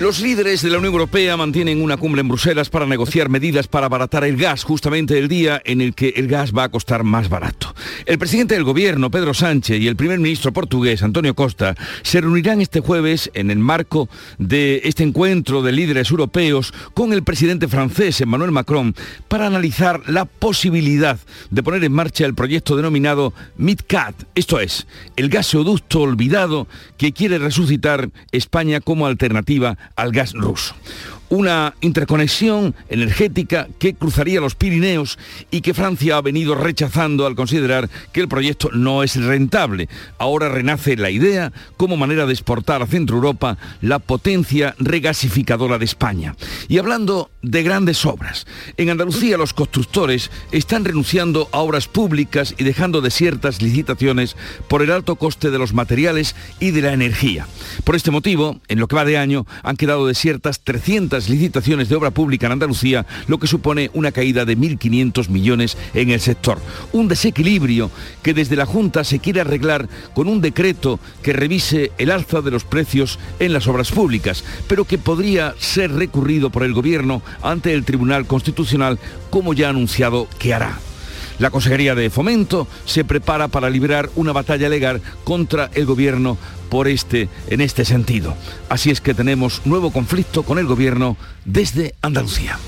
Los líderes de la Unión Europea mantienen una cumbre en Bruselas para negociar medidas para abaratar el gas, justamente el día en el que el gas va a costar más barato. El presidente del gobierno, Pedro Sánchez, y el primer ministro portugués, Antonio Costa, se reunirán este jueves en el marco de este encuentro de líderes europeos con el presidente francés, Emmanuel Macron, para analizar la posibilidad de poner en marcha el proyecto denominado MidCat, esto es, el gasoducto olvidado que quiere resucitar España como alternativa al gas ruso una interconexión energética que cruzaría los Pirineos y que Francia ha venido rechazando al considerar que el proyecto no es rentable. Ahora renace la idea como manera de exportar a Centro Europa la potencia regasificadora de España. Y hablando de grandes obras, en Andalucía los constructores están renunciando a obras públicas y dejando desiertas licitaciones por el alto coste de los materiales y de la energía. Por este motivo, en lo que va de año, han quedado desiertas 300 licitaciones de obra pública en Andalucía, lo que supone una caída de 1.500 millones en el sector. Un desequilibrio que desde la Junta se quiere arreglar con un decreto que revise el alza de los precios en las obras públicas, pero que podría ser recurrido por el Gobierno ante el Tribunal Constitucional, como ya ha anunciado que hará. La Consejería de Fomento se prepara para librar una batalla legal contra el gobierno por este en este sentido. Así es que tenemos nuevo conflicto con el gobierno desde Andalucía.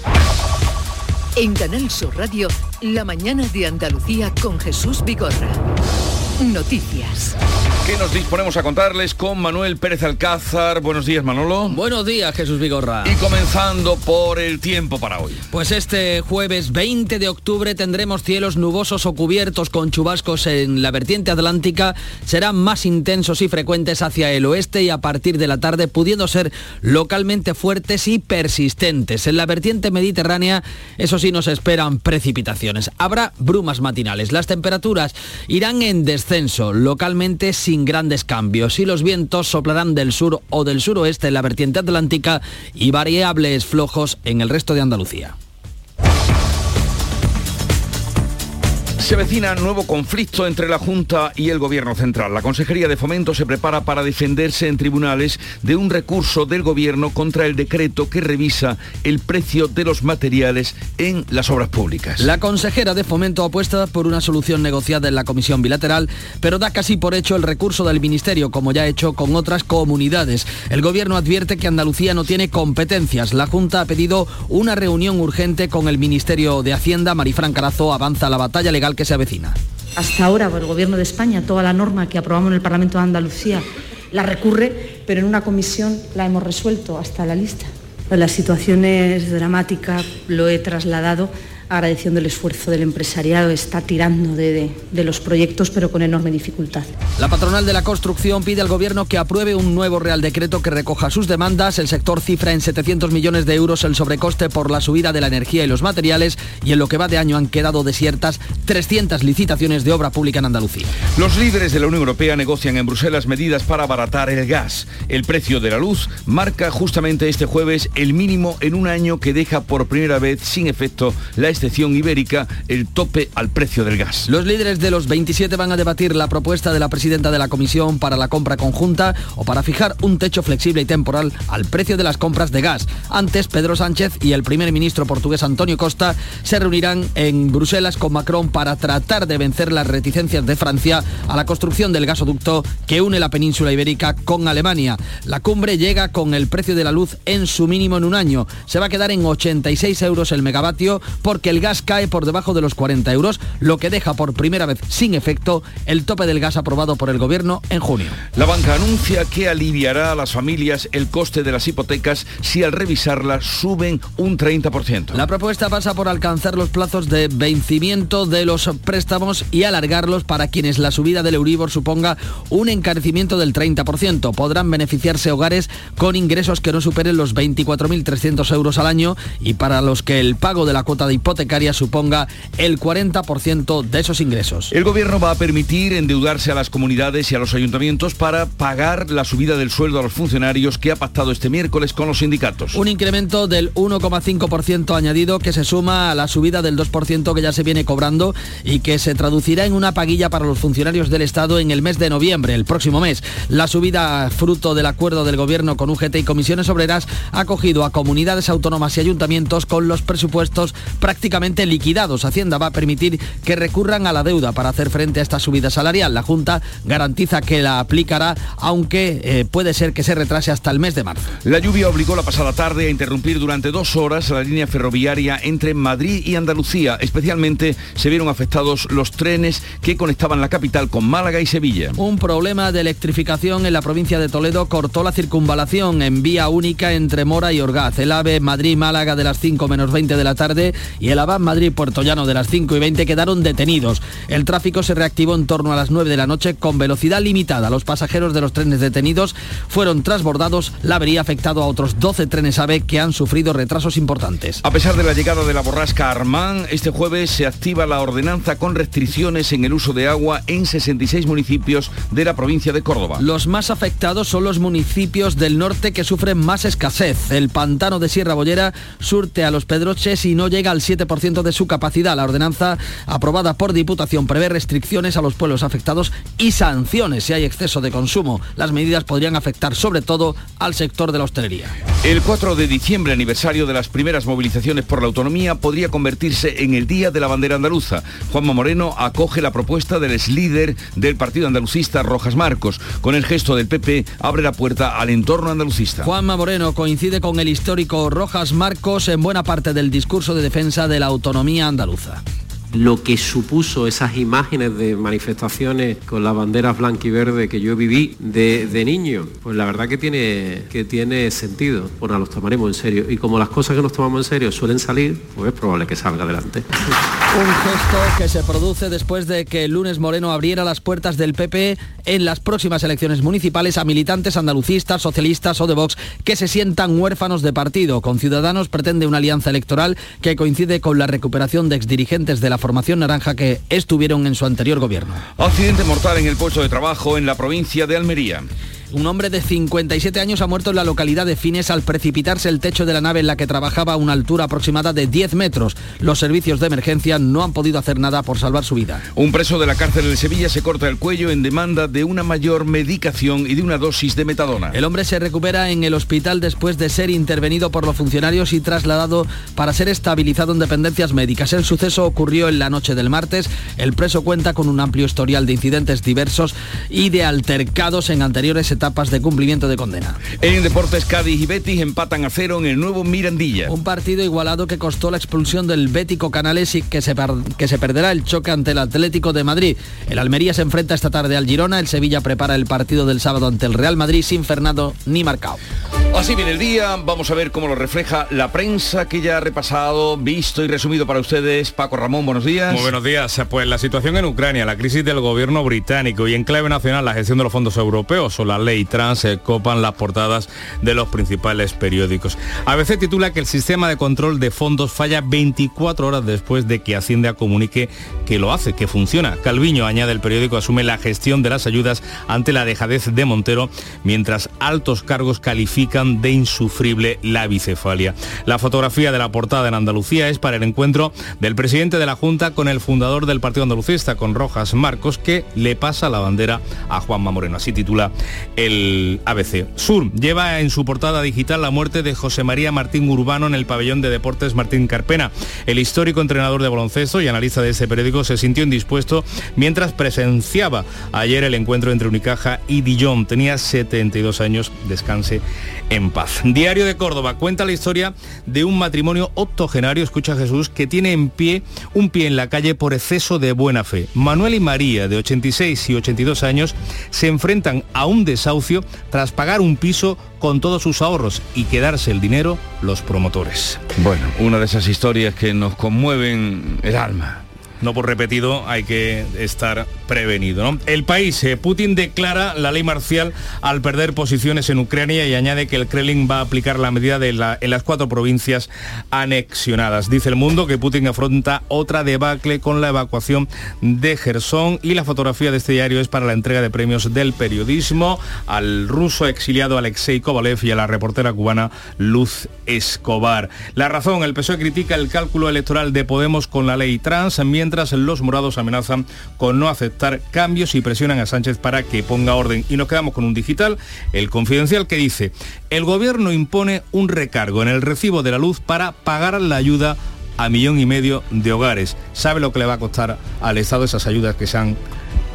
En Canal Sur Radio, la mañana de Andalucía con Jesús Vigorra. Noticias. ¿Qué nos disponemos a contarles con Manuel Pérez Alcázar? Buenos días, Manolo. Buenos días, Jesús Vigorra. Y comenzando por el tiempo para hoy. Pues este jueves 20 de octubre tendremos cielos nubosos o cubiertos con chubascos en la vertiente atlántica. Serán más intensos y frecuentes hacia el oeste y a partir de la tarde pudiendo ser localmente fuertes y persistentes. En la vertiente mediterránea, eso sí, nos esperan precipitaciones. Habrá brumas matinales. Las temperaturas irán en descenso localmente sin grandes cambios y los vientos soplarán del sur o del suroeste en la vertiente atlántica y variables flojos en el resto de Andalucía. Se avecina nuevo conflicto entre la Junta y el Gobierno Central. La Consejería de Fomento se prepara para defenderse en tribunales de un recurso del Gobierno contra el decreto que revisa el precio de los materiales en las obras públicas. La consejera de Fomento apuesta por una solución negociada en la Comisión Bilateral, pero da casi por hecho el recurso del Ministerio, como ya ha hecho con otras comunidades. El Gobierno advierte que Andalucía no tiene competencias. La Junta ha pedido una reunión urgente con el Ministerio de Hacienda. Marifran Carazo avanza la batalla legal que se avecina. Hasta ahora, el Gobierno de España, toda la norma que aprobamos en el Parlamento de Andalucía la recurre, pero en una comisión la hemos resuelto hasta la lista. La situación es dramática, lo he trasladado agradeciendo el esfuerzo del empresariado, está tirando de, los proyectos, pero con enorme dificultad. La patronal de la construcción pide al Gobierno que apruebe un nuevo Real Decreto que recoja sus demandas. El sector cifra en 700 millones de euros el sobrecoste por la subida de la energía y los materiales y en lo que va de año han quedado desiertas 300 licitaciones de obra pública en Andalucía. Los líderes de la Unión Europea negocian en Bruselas medidas para abaratar el gas. El precio de la luz marca justamente este jueves el mínimo en un año que deja por primera vez sin efecto la excepción ibérica el tope al precio del gas. Los líderes de los 27 van a debatir la propuesta de la presidenta de la Comisión para la compra conjunta o para fijar un techo flexible y temporal al precio de las compras de gas. Antes, Pedro Sánchez y el primer ministro portugués Antonio Costa se reunirán en Bruselas con Macron para tratar de vencer las reticencias de Francia a la construcción del gasoducto que une la península ibérica con Alemania. La cumbre llega con el precio de la luz en su mínimo en un año. Se va a quedar en 86 euros el megavatio porque el gas cae por debajo de los 40 euros, lo que deja por primera vez sin efecto el tope del gas aprobado por el gobierno en junio. La banca anuncia que aliviará a las familias el coste de las hipotecas si al revisarlas suben un 30%. La propuesta pasa por alcanzar los plazos de vencimiento de los préstamos y alargarlos para quienes la subida del Euribor suponga un encarecimiento del 30%. Podrán beneficiarse hogares con ingresos que no superen los 24.300 euros al año y para los que el pago de la cuota de hipoteca hipotecaria suponga el 40% de esos ingresos. El gobierno va a permitir endeudarse a las comunidades y a los ayuntamientos para pagar la subida del sueldo a los funcionarios que ha pactado este miércoles con los sindicatos. Un incremento del 1,5% añadido que se suma a la subida del 2% que ya se viene cobrando y que se traducirá en una paguilla para los funcionarios del Estado en el mes de noviembre, el próximo mes. La subida fruto del acuerdo del gobierno con UGT y comisiones obreras ha cogido a comunidades autónomas y ayuntamientos con los presupuestos prácticamente liquidados. Hacienda va a permitir que recurran a la deuda para hacer frente a esta subida salarial. La Junta garantiza que la aplicará, aunque eh, puede ser que se retrase hasta el mes de marzo. La lluvia obligó la pasada tarde a interrumpir durante dos horas la línea ferroviaria entre Madrid y Andalucía. Especialmente se vieron afectados los trenes que conectaban la capital con Málaga y Sevilla. Un problema de electrificación en la provincia de Toledo cortó la circunvalación en vía única entre Mora y Orgaz. El AVE Madrid-Málaga de las 5 menos 20 de la tarde y el AVA Madrid-Puerto Llano de las 5 y 20 quedaron detenidos. El tráfico se reactivó en torno a las 9 de la noche con velocidad limitada. Los pasajeros de los trenes detenidos fueron transbordados. La avería ha afectado a otros 12 trenes AVE que han sufrido retrasos importantes. A pesar de la llegada de la borrasca Armán, este jueves se activa la ordenanza con restricciones en el uso de agua en 66 municipios de la provincia de Córdoba. Los más afectados son los municipios del norte que sufren más escasez. El pantano de Sierra Bollera surte a los Pedroches y no llega al 7% de su capacidad. La ordenanza aprobada por Diputación prevé restricciones a los pueblos afectados y sanciones si hay exceso de consumo. Las medidas podrían afectar sobre todo al sector de la hostelería. El 4 de diciembre, aniversario de las primeras movilizaciones por la autonomía, podría convertirse en el Día de la Bandera Andaluza. Juanma Moreno acoge la propuesta del ex líder del partido andalucista Rojas Marcos. Con el gesto del PP abre la puerta al entorno andalucista. Juanma Moreno coincide con el histórico Rojas Marcos en buena parte del discurso de defensa de la autonomía andaluza lo que supuso esas imágenes de manifestaciones con las banderas blanca y verde que yo viví de, niño, pues la verdad que tiene, que tiene sentido. Bueno, los tomaremos en serio. Y como las cosas que nos tomamos en serio suelen salir, pues es probable que salga adelante. Un gesto que se produce después de que el lunes Moreno abriera las puertas del PP en las próximas elecciones municipales a militantes andalucistas, socialistas o de Vox que se sientan huérfanos de partido. Con Ciudadanos pretende una alianza electoral que coincide con la recuperación de exdirigentes de la formación naranja que estuvieron en su anterior gobierno. Accidente mortal en el puesto de trabajo en la provincia de Almería. Un hombre de 57 años ha muerto en la localidad de Fines al precipitarse el techo de la nave en la que trabajaba a una altura aproximada de 10 metros. Los servicios de emergencia no han podido hacer nada por salvar su vida. Un preso de la cárcel de Sevilla se corta el cuello en demanda de una mayor medicación y de una dosis de metadona. El hombre se recupera en el hospital después de ser intervenido por los funcionarios y trasladado para ser estabilizado en dependencias médicas. El suceso ocurrió en la noche del martes. El preso cuenta con un amplio historial de incidentes diversos y de altercados en anteriores etapas de cumplimiento de condena. En Deportes, Cádiz y Betis empatan a cero en el nuevo Mirandilla. Un partido igualado que costó la expulsión del Bético Canales y que se, que se perderá el choque ante el Atlético de Madrid. El Almería se enfrenta esta tarde al Girona, el Sevilla prepara el partido del sábado ante el Real Madrid sin Fernando ni marcado. Así viene el día, vamos a ver cómo lo refleja la prensa que ya ha repasado, visto y resumido para ustedes. Paco Ramón, buenos días. Muy buenos días. Pues la situación en Ucrania, la crisis del gobierno británico y en clave nacional la gestión de los fondos europeos o la ley trans se copan las portadas de los principales periódicos. ABC titula que el sistema de control de fondos falla 24 horas después de que Hacienda comunique que lo hace, que funciona. Calviño, añade el periódico, asume la gestión de las ayudas ante la dejadez de Montero, mientras altos cargos califican de insufrible la bicefalia. La fotografía de la portada en Andalucía es para el encuentro del presidente de la Junta con el fundador del Partido Andalucista, con Rojas Marcos, que le pasa la bandera a Juanma Moreno. Así titula el ABC. Sur lleva en su portada digital la muerte de José María Martín Urbano en el pabellón de deportes Martín Carpena. El histórico entrenador de baloncesto y analista de ese periódico se sintió indispuesto mientras presenciaba ayer el encuentro entre Unicaja y Dijon. Tenía 72 años, descanse en paz. Diario de Córdoba cuenta la historia de un matrimonio octogenario, escucha Jesús, que tiene en pie un pie en la calle por exceso de buena fe. Manuel y María, de 86 y 82 años, se enfrentan a un desahucio tras pagar un piso con todos sus ahorros y quedarse el dinero los promotores. Bueno, una de esas historias que nos conmueven el alma. No por repetido hay que estar prevenido. El país, eh, Putin declara la ley marcial al perder posiciones en Ucrania y añade que el Kremlin va a aplicar la medida en las cuatro provincias anexionadas. Dice el mundo que Putin afronta otra debacle con la evacuación de Gerson y la fotografía de este diario es para la entrega de premios del periodismo al ruso exiliado Alexei Kovalev y a la reportera cubana Luz Escobar. La razón, el PSOE critica el cálculo electoral de Podemos con la ley trans, mientras los morados amenazan con no aceptar cambios y presionan a Sánchez para que ponga orden. Y nos quedamos con un digital, el confidencial, que dice, el gobierno impone un recargo en el recibo de la luz para pagar la ayuda a millón y medio de hogares. ¿Sabe lo que le va a costar al Estado esas ayudas que se han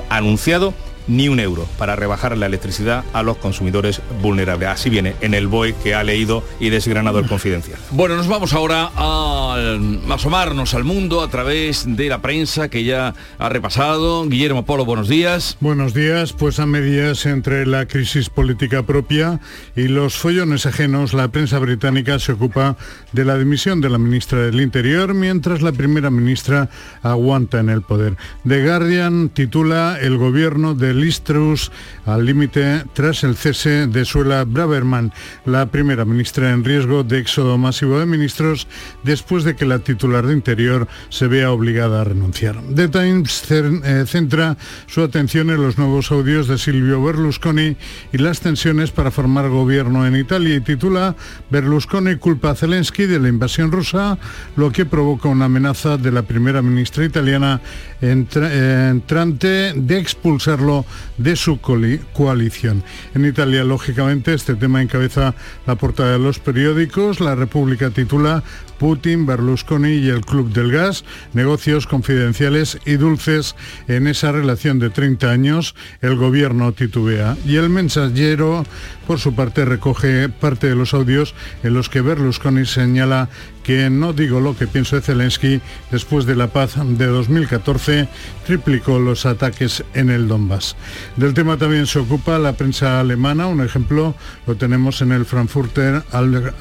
anunciado? Ni un euro para rebajar la electricidad a los consumidores vulnerables. Así viene en el BOE que ha leído y desgranado el confidencial. Bueno, nos vamos ahora a asomarnos al mundo a través de la prensa que ya ha repasado. Guillermo Polo, buenos días. Buenos días, pues a medias entre la crisis política propia y los follones ajenos, la prensa británica se ocupa de la dimisión de la ministra del Interior mientras la primera ministra aguanta en el poder. The Guardian titula El gobierno de Listrus al límite tras el cese de Suela Braverman, la primera ministra en riesgo de éxodo masivo de ministros después de que la titular de Interior se vea obligada a renunciar. The Times eh, centra su atención en los nuevos audios de Silvio Berlusconi y las tensiones para formar gobierno en Italia y titula Berlusconi culpa a Zelensky de la invasión rusa, lo que provoca una amenaza de la primera ministra italiana entrante de expulsarlo de su coalición. En Italia, lógicamente, este tema encabeza la portada de los periódicos. La República titula Putin, Berlusconi y el Club del Gas, negocios confidenciales y dulces en esa relación de 30 años, el gobierno titubea. Y el mensajero, por su parte, recoge parte de los audios en los que Berlusconi señala que no digo lo que pienso de Zelensky, después de la paz de 2014 triplicó los ataques en el Donbass. Del tema también se ocupa la prensa alemana, un ejemplo lo tenemos en el Frankfurter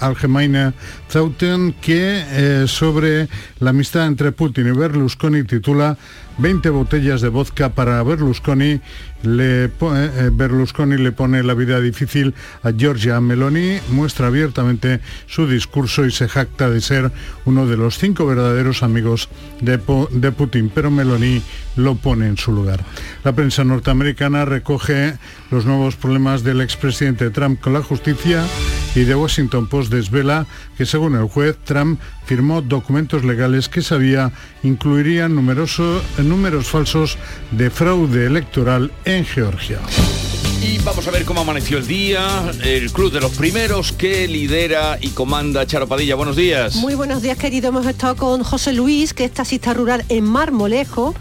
Allgemeine Zeitung, que eh, sobre la amistad entre Putin y Berlusconi titula 20 botellas de vodka para Berlusconi. Eh, eh, Berlusconi le pone la vida difícil a Giorgia Meloni, muestra abiertamente su discurso y se jacta de ser uno de los cinco verdaderos amigos de, de Putin, pero Meloni lo pone en su lugar. La prensa norteamericana recoge los nuevos problemas del expresidente Trump con la justicia y The Washington Post desvela que según el juez Trump firmó documentos legales que sabía incluirían numerosos números falsos de fraude electoral en Georgia. Y vamos a ver cómo amaneció el día, el club de los primeros que lidera y comanda Charo Padilla. Buenos días. Muy buenos días, querido. Hemos estado con José Luis, que es taxista rural en Marmolejo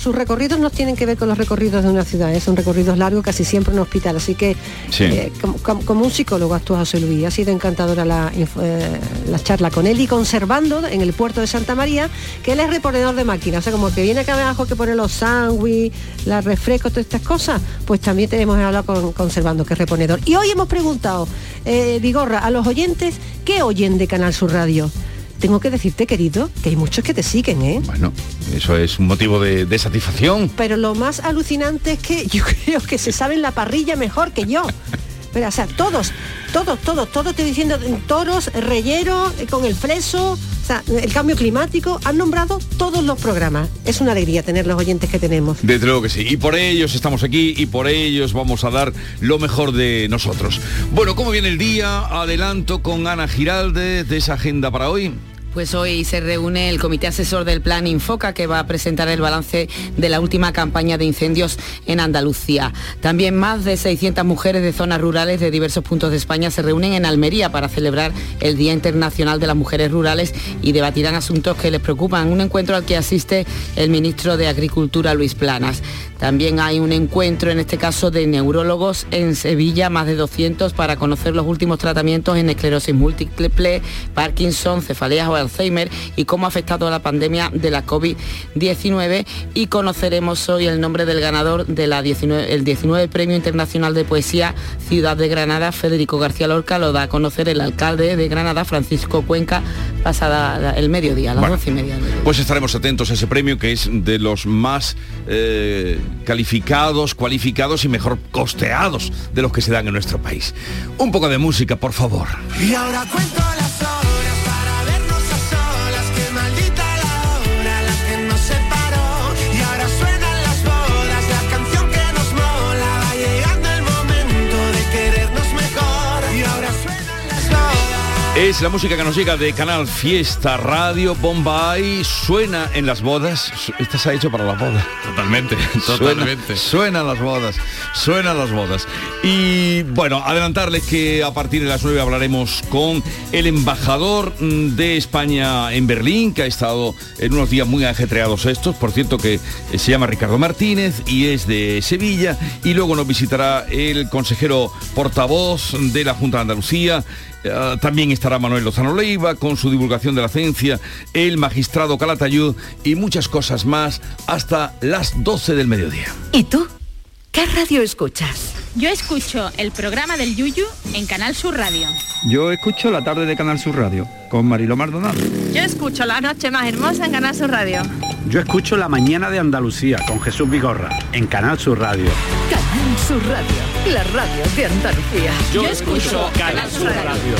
sus recorridos no tienen que ver con los recorridos de una ciudad, ¿eh? son recorridos largos, casi siempre en un hospital. Así que, eh, como, un psicólogo actúa José Luis. Ha sido encantadora la, eh, la, charla con él y conservando en el puerto de Santa María, que él es reponedor de máquinas. O sea, como que viene acá abajo que pone los sándwiches, los refrescos, todas estas cosas, pues también tenemos hablado con conservando, que es reponedor. Y hoy hemos preguntado, Vigorra, a los oyentes, ¿qué oyen de Canal Sur Radio? Tengo que decirte, querido, que hay muchos que te siguen, ¿eh? Bueno, eso es un motivo de, satisfacción. Pero lo más alucinante es que yo creo que se saben la parrilla mejor que yo. Pero, o sea, todos, todos, todos, todos estoy diciendo, toros, reyero, eh, con el freso, o sea, el cambio climático, han nombrado todos los programas. Es una alegría tener los oyentes que tenemos. Desde luego que sí. Y por ellos estamos aquí y por ellos vamos a dar lo mejor de nosotros. Bueno, ¿cómo viene el día? Adelanto con Ana Giralde de esa agenda para hoy. Pues hoy se reúne el Comité Asesor del Plan Infoca que va a presentar el balance de la última campaña de incendios en Andalucía. También más de 600 mujeres de zonas rurales de diversos puntos de España se reúnen en Almería para celebrar el Día Internacional de las Mujeres Rurales y debatirán asuntos que les preocupan. Un encuentro al que asiste el ministro de Agricultura, Luis Planas. También hay un encuentro, en este caso, de neurólogos en Sevilla, más de 200, para conocer los últimos tratamientos en esclerosis múltiple, Parkinson, cefaleas o Alzheimer y cómo ha afectado la pandemia de la COVID-19. Y conoceremos hoy el nombre del ganador del 19, el 19 Premio Internacional de Poesía Ciudad de Granada, Federico García Lorca, lo da a conocer el alcalde de Granada, Francisco Cuenca, pasada el mediodía, a las doce y media. Pues estaremos atentos a ese premio que es de los más eh, calificados, cualificados y mejor costeados de los que se dan en nuestro país. Un poco de música, por favor. Y ahora cuento Es la música que nos llega de Canal Fiesta Radio Bombay. Suena en las bodas. Esta se ha hecho para las bodas. Totalmente, Suena, suenan las bodas, suenan las bodas. Y bueno, adelantarles que a partir de las 9 hablaremos con el embajador mm, de España en Berlín, que ha estado en unos días muy ajetreados estos. Por cierto, que eh, se llama Ricardo Martínez y es de Sevilla. Y luego nos visitará el consejero portavoz de la Junta de Andalucía. Eh, también estará Manuel Lozano Leiva con su divulgación de la ciencia, el magistrado Calatayud y muchas cosas más hasta las 12 del mediodía. ¿Y tú? ¿Qué radio escuchas? Yo escucho el programa del Yuyu en Canal Sur Radio. Yo escucho la tarde de Canal Sur Radio con Mariló Maldonado. Yo escucho la noche más hermosa en Canal Sur Radio. Yo escucho la mañana de Andalucía con Jesús Vigorra en Canal Sur Radio. Sur Radio, la radio de Andalucía. Yo escucho Canal Sur Radio.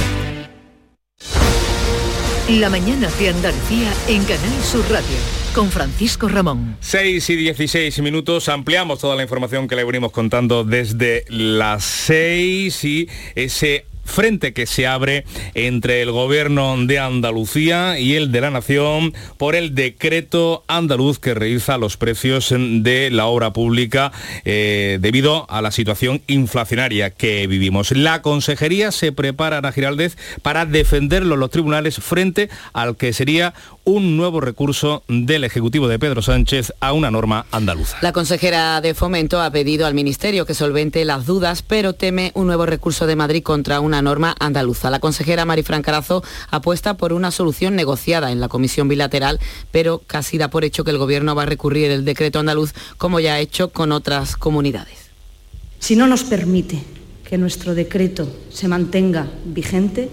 La mañana de Andalucía en Canal Sur Radio con Francisco Ramón. 6 y 16 minutos, ampliamos toda la información que le venimos contando desde las 6 y ese frente que se abre entre el gobierno de Andalucía y el de la Nación por el decreto andaluz que revisa los precios de la obra pública eh, debido a la situación inflacionaria que vivimos. La consejería se prepara, Ana Giraldez, para defenderlo en los tribunales frente al que sería un nuevo recurso del Ejecutivo de Pedro Sánchez a una norma andaluza. La consejera de Fomento ha pedido al Ministerio que solvente las dudas, pero teme un nuevo recurso de Madrid contra una norma andaluza. La consejera Marifran Carazo apuesta por una solución negociada en la comisión bilateral, pero casi da por hecho que el Gobierno va a recurrir el decreto andaluz como ya ha hecho con otras comunidades. Si no nos permite que nuestro decreto se mantenga vigente,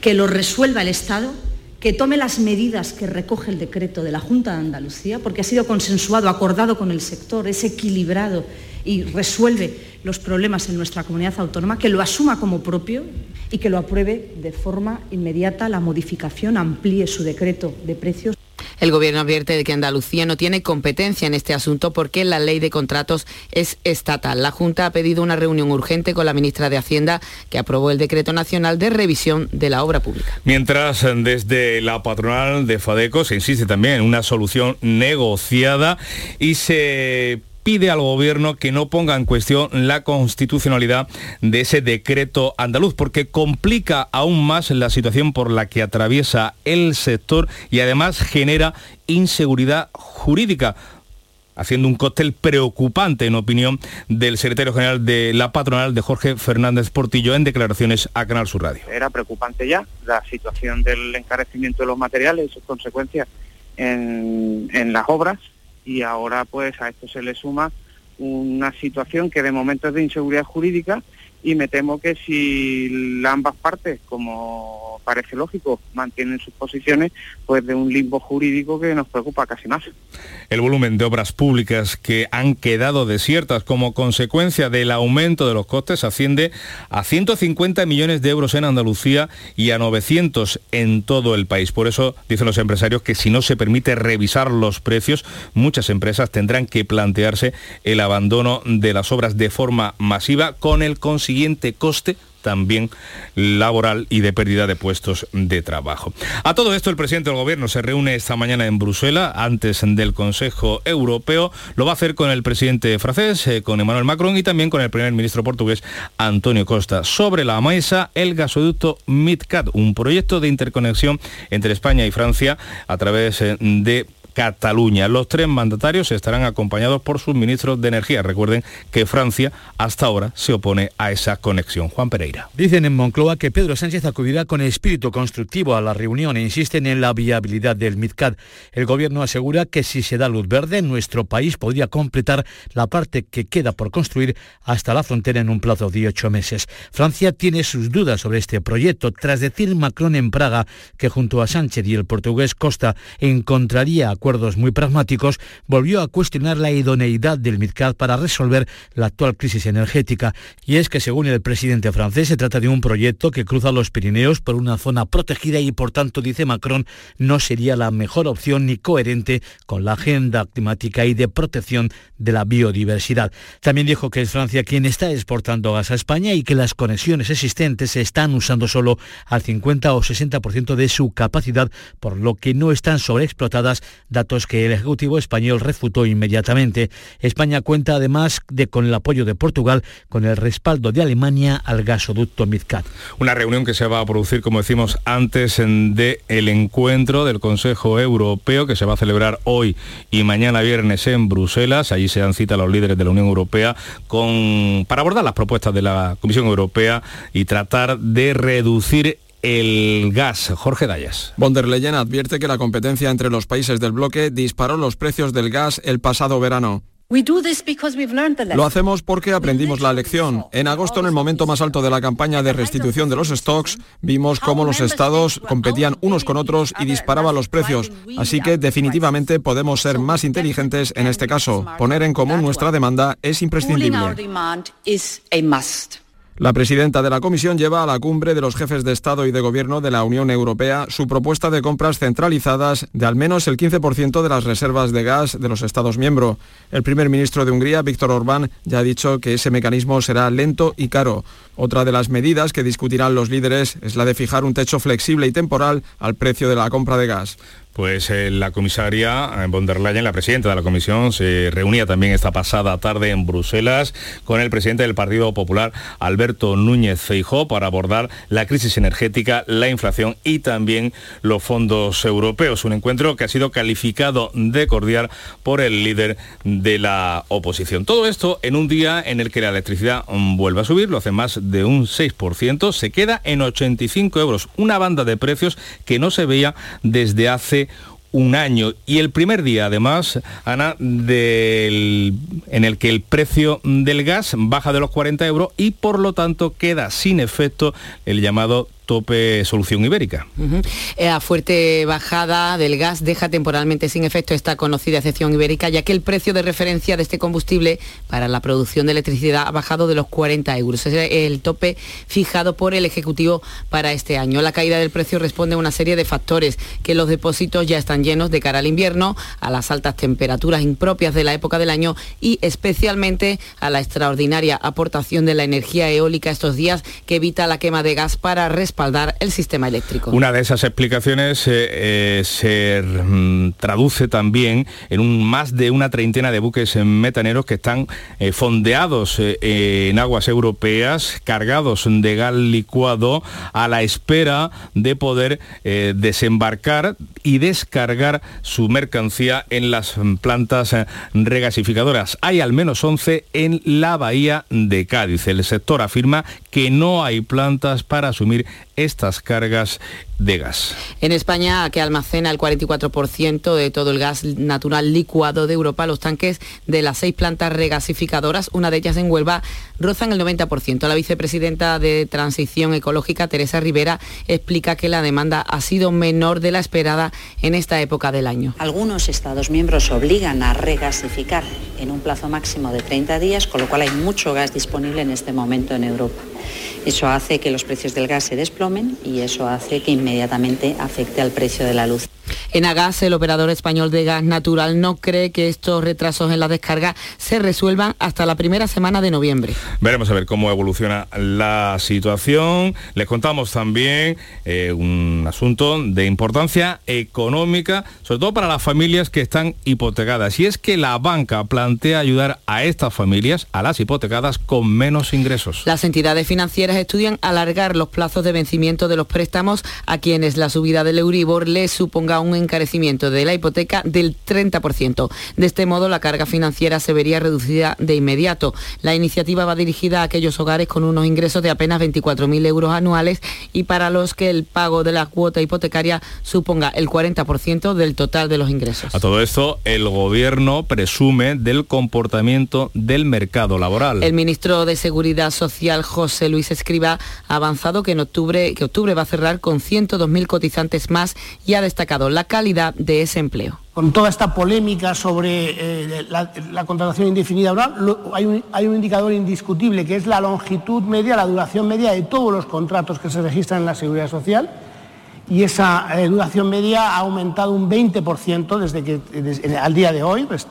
que lo resuelva el Estado, que tome las medidas que recoge el decreto de la Junta de Andalucía, porque ha sido consensuado, acordado con el sector, es equilibrado y resuelve los problemas en nuestra comunidad autónoma, que lo asuma como propio y que lo apruebe de forma inmediata la modificación, amplíe su decreto de precios. El Gobierno advierte de que Andalucía no tiene competencia en este asunto porque la ley de contratos es estatal. La Junta ha pedido una reunión urgente con la ministra de Hacienda que aprobó el decreto nacional de revisión de la obra pública. Mientras desde la patronal de Fadeco se insiste también en una solución negociada y se pide al gobierno que no ponga en cuestión la constitucionalidad de ese decreto andaluz, porque complica aún más la situación por la que atraviesa el sector y además genera inseguridad jurídica haciendo un cóctel preocupante en opinión del secretario general de la patronal de Jorge Fernández Portillo en declaraciones a Canal Sur Radio. Era preocupante ya la situación del encarecimiento de los materiales y sus consecuencias en, en las obras y ahora pues a esto se le suma una situación que de momento es de inseguridad jurídica y me temo que si ambas partes, como parece lógico, mantienen sus posiciones, pues de un limbo jurídico que nos preocupa casi más. El volumen de obras públicas que han quedado desiertas como consecuencia del aumento de los costes asciende a 150 millones de euros en Andalucía y a 900 en todo el país. Por eso dicen los empresarios que si no se permite revisar los precios, muchas empresas tendrán que plantearse el abandono de las obras de forma masiva con el consiguiente coste también laboral y de pérdida de puestos de trabajo. A todo esto, el presidente del Gobierno se reúne esta mañana en Bruselas, antes del Consejo Europeo. Lo va a hacer con el presidente francés, eh, con Emmanuel Macron y también con el primer ministro portugués, Antonio Costa. Sobre la mesa, el gasoducto MidCat, un proyecto de interconexión entre España y Francia a través eh, de Cataluña. Los tres mandatarios estarán acompañados por sus ministros de energía. Recuerden que Francia hasta ahora se opone a esa conexión. Juan Pereira. Dicen en Moncloa que Pedro Sánchez acudirá con espíritu constructivo a la reunión e insisten en la viabilidad del MidCat. El gobierno asegura que si se da luz verde, nuestro país podría completar la parte que queda por construir hasta la frontera en un plazo de ocho meses. Francia tiene sus dudas sobre este proyecto tras decir Macron en Praga que junto a Sánchez y el portugués Costa encontraría muy pragmáticos, volvió a cuestionar la idoneidad del MidCat para resolver la actual crisis energética. Y es que según el presidente francés se trata de un proyecto que cruza los Pirineos por una zona protegida y por tanto, dice Macron, no sería la mejor opción ni coherente con la agenda climática y de protección de la biodiversidad. También dijo que es Francia quien está exportando gas a España y que las conexiones existentes se están usando solo al 50 o 60% de su capacidad, por lo que no están sobreexplotadas, datos que el Ejecutivo español refutó inmediatamente. España cuenta además de con el apoyo de Portugal, con el respaldo de Alemania al gasoducto MidCat. Una reunión que se va a producir, como decimos, antes de el encuentro del Consejo Europeo que se va a celebrar hoy y mañana viernes en Bruselas. Allí se dan cita los líderes de la Unión Europea para abordar las propuestas de la Comisión Europea y tratar de reducir el gas. Jorge Dayas. Von der Leyen advierte que la competencia entre los países del bloque disparó los precios del gas el pasado verano. Lo hacemos porque aprendimos la lección. En agosto, en el momento más alto de la campaña de restitución de los stocks, vimos cómo los estados competían unos con otros y disparaban los precios. Así que definitivamente podemos ser más inteligentes en este caso. Poner en común nuestra demanda es imprescindible. La presidenta de la Comisión lleva a la cumbre de los jefes de Estado y de Gobierno de la Unión Europea su propuesta de compras centralizadas de al menos el 15% de las reservas de gas de los Estados miembros. El primer ministro de Hungría, Víctor Orbán, ya ha dicho que ese mecanismo será lento y caro. Otra de las medidas que discutirán los líderes es la de fijar un techo flexible y temporal al precio de la compra de gas. Pues eh, la comisaria eh, von der Leyen, la presidenta de la comisión, se reunía también esta pasada tarde en Bruselas con el presidente del Partido Popular, Alberto Núñez Feijó, para abordar la crisis energética, la inflación y también los fondos europeos. Un encuentro que ha sido calificado de cordial por el líder de la oposición. Todo esto en un día en el que la electricidad mm, vuelve a subir, lo hace más de un 6%, se queda en 85 euros, una banda de precios que no se veía desde hace un año. Y el primer día además, Ana, del, en el que el precio del gas baja de los 40 euros y por lo tanto queda sin efecto el llamado tope solución ibérica. La fuerte bajada del gas deja temporalmente sin efecto esta conocida excepción ibérica, ya que el precio de referencia de este combustible para la producción de electricidad ha bajado de los 40 euros. Es el tope fijado por el Ejecutivo para este año. La caída del precio responde a una serie de factores, que los depósitos ya están llenos de cara al invierno, a las altas temperaturas impropias de la época del año y especialmente a la extraordinaria aportación de la energía eólica estos días que evita la quema de gas para respaldar Una de esas explicaciones eh, eh, se mm, traduce también en un, más de una treintena de buques metaneros que están eh, fondeados en aguas europeas, cargados de gas licuado, a la espera de poder desembarcar y descargar su mercancía en las plantas regasificadoras. Hay al menos 11 en la bahía de Cádiz. El sector afirma que no hay plantas para asumir estas cargas de gas. En España, que almacena el 44% de todo el gas natural licuado de Europa, los tanques de las seis plantas regasificadoras, una de ellas en Huelva, rozan el 90%. La vicepresidenta de Transición Ecológica, Teresa Rivera, explica que la demanda ha sido menor de la esperada en esta época del año. Algunos Estados miembros obligan a regasificar en un plazo máximo de 30 días, con lo cual hay mucho gas disponible en este momento en Europa. Eso hace que los precios del gas se desplomen y eso hace que inmediatamente afecte al precio de la luz. En Agas, el operador español de gas natural no cree que estos retrasos en la descarga se resuelvan hasta la primera semana de noviembre. Veremos a ver cómo evoluciona la situación. Les contamos también eh, un asunto de importancia económica, sobre todo para las familias que están hipotecadas. Y es que la banca plantea ayudar a estas familias, a las hipotecadas, con menos ingresos. Las entidades financieras estudian alargar los plazos de vencimiento de los préstamos a quienes la subida del Euribor les suponga un encarecimiento de la hipoteca del 30%. De este modo, la carga financiera se vería reducida de inmediato. La iniciativa va dirigida a aquellos hogares con unos ingresos de apenas 24.000 euros anuales y para los que el pago de la cuota hipotecaria suponga el 40% del total de los ingresos. A todo esto, el gobierno presume del comportamiento del mercado laboral. El ministro de Seguridad Social, José Luis Escriba, ha avanzado que en octubre, que octubre va a cerrar con 102.000 cotizantes más y ha destacado la calidad de ese empleo. Con toda esta polémica sobre eh, la, contratación indefinida hay, un, hay, un, indicador indiscutible que es la longitud media, la duración media de todos los contratos que se registran en la Seguridad Social. Y esa eh, duración media ha aumentado un 20% desde que, al día de hoy, pues,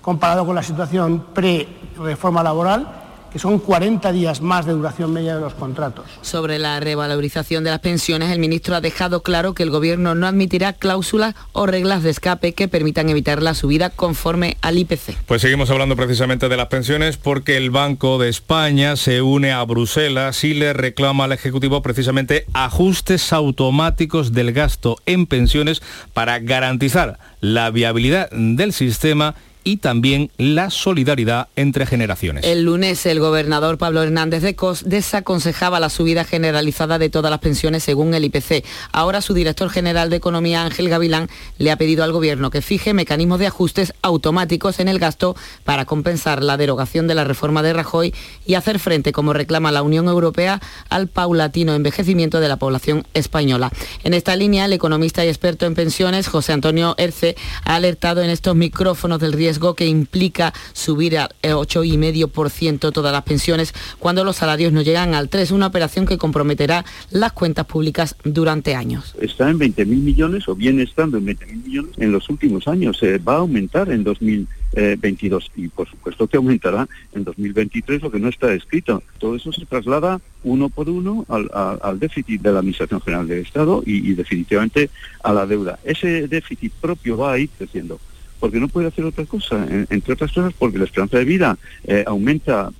comparado con la situación pre-reforma laboral que son 40 días más de duración media de los contratos. Sobre la revalorización de las pensiones, el ministro ha dejado claro que el Gobierno no admitirá cláusulas o reglas de escape que permitan evitar la subida conforme al IPC. Pues seguimos hablando precisamente de las pensiones porque el Banco de España se une a Bruselas y le reclama al Ejecutivo precisamente ajustes automáticos del gasto en pensiones para garantizar la viabilidad del sistema y también la solidaridad entre generaciones. El lunes el gobernador Pablo Hernández de Cos desaconsejaba la subida generalizada de todas las pensiones según el IPC. Ahora su director general de Economía Ángel Gavilán le ha pedido al gobierno que fije mecanismos de ajustes automáticos en el gasto para compensar la derogación de la reforma de Rajoy y hacer frente, como reclama la Unión Europea, al paulatino envejecimiento de la población española. En esta línea, el economista y experto en pensiones, José Antonio Erce, ha alertado en estos micrófonos del riesgo que implica subir al 8,5% todas las pensiones cuando los salarios no llegan al 3, una operación que comprometerá las cuentas públicas durante años. Está en 20.000 millones o viene estando en 20.000 millones en los últimos años. se va a aumentar en 2022 y por supuesto que aumentará en 2023 lo que no está escrito. Todo eso se traslada uno por uno al, déficit de la Administración General del Estado y definitivamente a la deuda. Ese déficit propio va a ir creciendo porque no puede hacer otra cosa, entre otras cosas porque la esperanza de vida eh, aumenta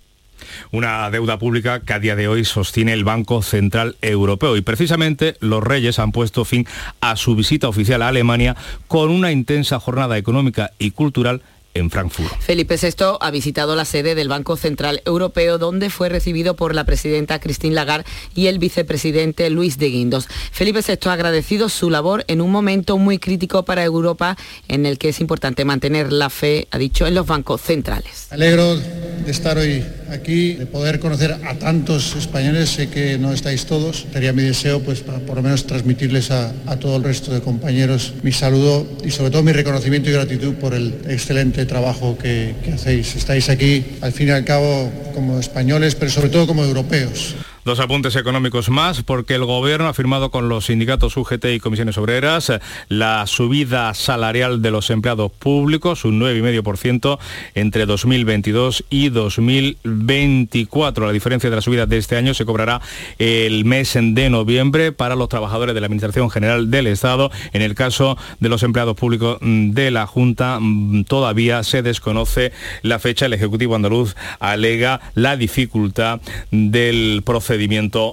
una deuda pública que a día de hoy sostiene el Banco Central Europeo. Y precisamente los reyes han puesto fin a su visita oficial a Alemania con una intensa jornada económica y cultural en Frankfurt. Felipe VI ha visitado la sede del Banco Central Europeo, donde fue recibido por la presidenta Christine Lagarde y el vicepresidente Luis de Guindos. Felipe VI ha agradecido su labor en un momento muy crítico para Europa, en el que es importante mantener la fe, ha dicho, en los bancos centrales. alegro de estar hoy aquí, de poder conocer a tantos españoles, sé que no estáis todos. Sería mi deseo, pues, para por lo menos transmitirles a, todo el resto de compañeros mi saludo y sobre todo mi reconocimiento y gratitud por el excelente trabajo que, que hacéis. Estáis aquí, al fin y al cabo, como españoles, pero sobre todo como europeos. Dos apuntes económicos más, porque el Gobierno ha firmado con los sindicatos UGT y comisiones obreras la subida salarial de los empleados públicos, un 9,5% entre 2022 y 2024. La diferencia de la subida de este año se cobrará el mes de noviembre para los trabajadores de la Administración General del Estado. En el caso de los empleados públicos de la Junta, mm, todavía se desconoce la fecha. El Ejecutivo andaluz alega la dificultad del proceso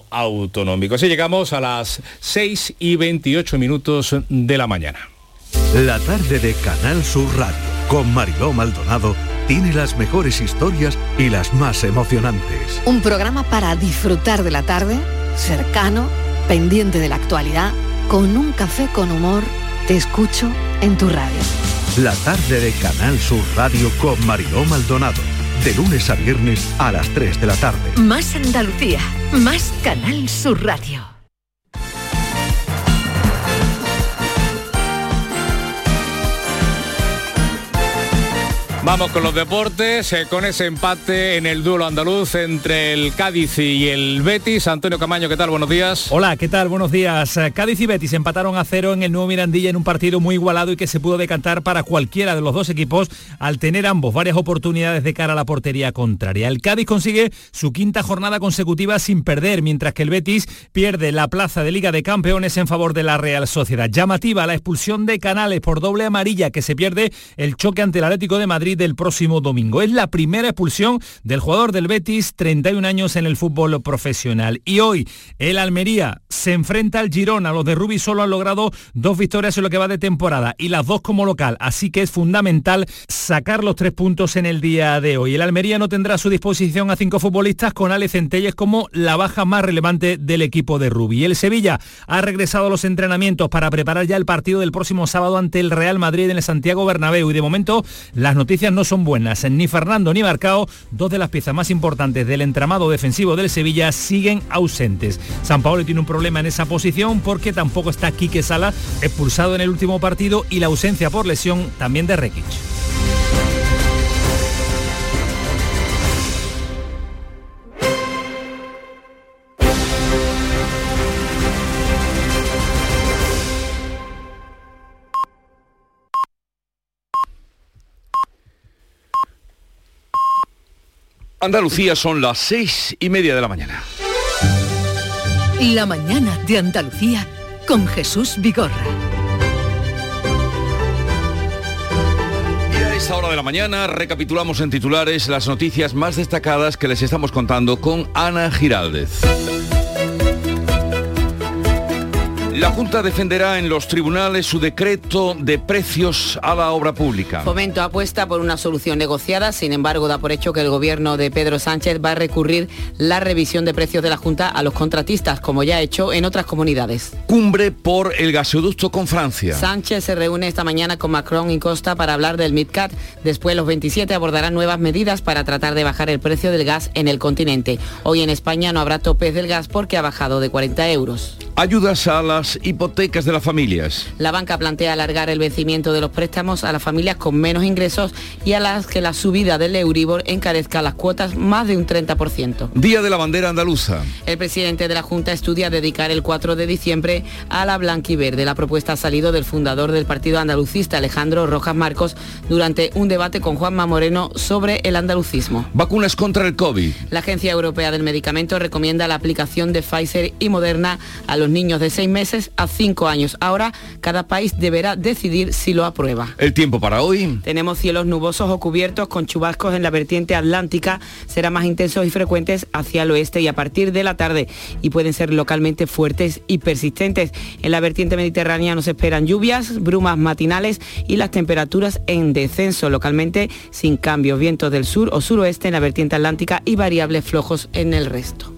autonómico. Así llegamos a las 6 y 28 minutos de la mañana. La tarde de Canal Sur Radio con Mariló Maldonado tiene las mejores historias y las más emocionantes. Un programa para disfrutar de la tarde, cercano, pendiente de la actualidad, con un café con humor, te escucho en tu radio. La tarde de Canal Sur Radio con Mariló Maldonado de lunes a viernes a las 3 de la tarde. Más Andalucía, más Canal Sur Radio. Vamos con los deportes, eh, con ese empate en el duelo andaluz entre el Cádiz y el Betis. Antonio Camaño, ¿qué tal? Buenos días. Hola, ¿qué tal? Buenos días. Eh, Cádiz y Betis empataron a cero en el nuevo Mirandilla en un partido muy igualado y que se pudo decantar para cualquiera de los dos equipos al tener ambos varias oportunidades de cara a la portería contraria. El Cádiz consigue su quinta jornada consecutiva sin perder, mientras que el Betis pierde la plaza de Liga de Campeones en favor de la Real Sociedad. Llamativa la expulsión de Canales por doble amarilla que se pierde el choque ante el Atlético de Madrid Madrid el próximo domingo. Es la primera expulsión del jugador del Betis, 31 años en el fútbol profesional. Y hoy el Almería se enfrenta al Girona. Los de Rubi solo han logrado dos victorias en lo que va de temporada y las dos como local. Así que es fundamental sacar los tres puntos en el día de hoy. El Almería no tendrá a su disposición a cinco futbolistas con Ale Centelles como la baja más relevante del equipo de Rubi. El Sevilla ha regresado a los entrenamientos para preparar ya el partido del próximo sábado ante el Real Madrid en el Santiago Bernabéu y de momento las noticias no son buenas. Ni Fernando ni Marcao, dos de las piezas más importantes del entramado defensivo del Sevilla, siguen ausentes. San Paolo tiene un problema en esa posición porque tampoco está Quique Sala, expulsado en el último partido y la ausencia por lesión también de Rekic. Andalucía son las seis y media de la mañana. La mañana de Andalucía con Jesús Vigorra. Y a esta hora de la mañana recapitulamos en titulares las noticias más destacadas que les estamos contando con Ana Giraldez. La Junta defenderá en los tribunales su decreto de precios a la obra pública. Fomento apuesta por una solución negociada, sin embargo da por hecho que el gobierno de Pedro Sánchez va a recurrir la revisión de precios de la Junta a los contratistas, como ya ha hecho en otras comunidades. Cumbre por el gasoducto con Francia. Sánchez se reúne esta mañana con Macron y Costa para hablar del MidCat. Después los 27 abordarán nuevas medidas para tratar de bajar el precio del gas en el continente. Hoy en España no habrá topes del gas porque ha bajado de 40 euros. Ayudas a las hipotecas de las familias. La banca plantea alargar el vencimiento de los préstamos a las familias con menos ingresos y a las que la subida del Euribor encarezca las cuotas más de un 30%. Día de la bandera andaluza. El presidente de la Junta estudia dedicar el 4 de diciembre a la blanquiverde. La propuesta ha salido del fundador del partido andalucista, Alejandro Rojas Marcos, durante un debate con Juanma Moreno sobre el andalucismo. Vacunas contra el COVID. La Agencia Europea del Medicamento recomienda la aplicación de Pfizer y Moderna a los niños de 6 meses a 5 años. Ahora cada país deberá decidir si lo aprueba. El tiempo para hoy. Tenemos cielos nubosos o cubiertos con chubascos en la vertiente atlántica. Serán más intensos y frecuentes hacia el oeste y a partir de la tarde y pueden ser localmente fuertes y persistentes. En la vertiente mediterránea nos esperan lluvias, brumas matinales y las temperaturas en descenso localmente sin cambios. Vientos del sur o suroeste en la vertiente atlántica y variables flojos en el resto.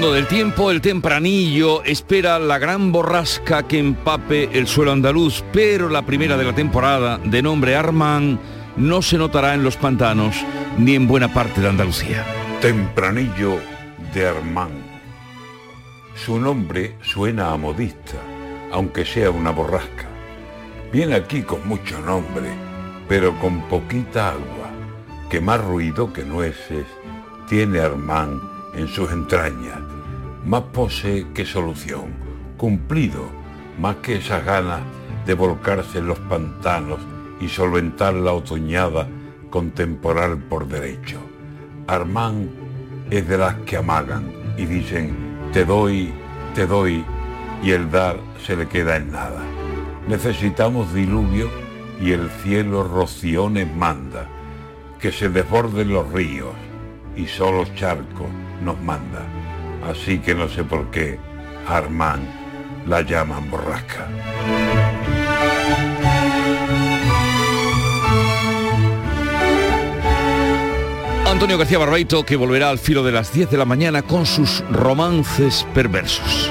Del tiempo, el tempranillo espera la gran borrasca que empape el suelo andaluz, pero la primera de la temporada, de nombre Armán, no se notará en los pantanos ni en buena parte de Andalucía. Tempranillo de Armán. Su nombre suena a modista, aunque sea una borrasca. Viene aquí con mucho nombre, pero con poquita agua, que más ruido que nueces tiene Armán en sus entrañas, más pose que solución, cumplido más que esas ganas de volcarse en los pantanos y solventar la otoñada con temporal por derecho. Armán es de las que amagan y dicen, te doy, te doy, y el dar se le queda en nada. Necesitamos diluvio y el cielo rociones manda, que se desborden los ríos y solo charcos nos manda. Así que no sé por qué Armán la llaman borrasca. Antonio García Barbaito que volverá al filo de las 10 de la mañana con sus romances perversos.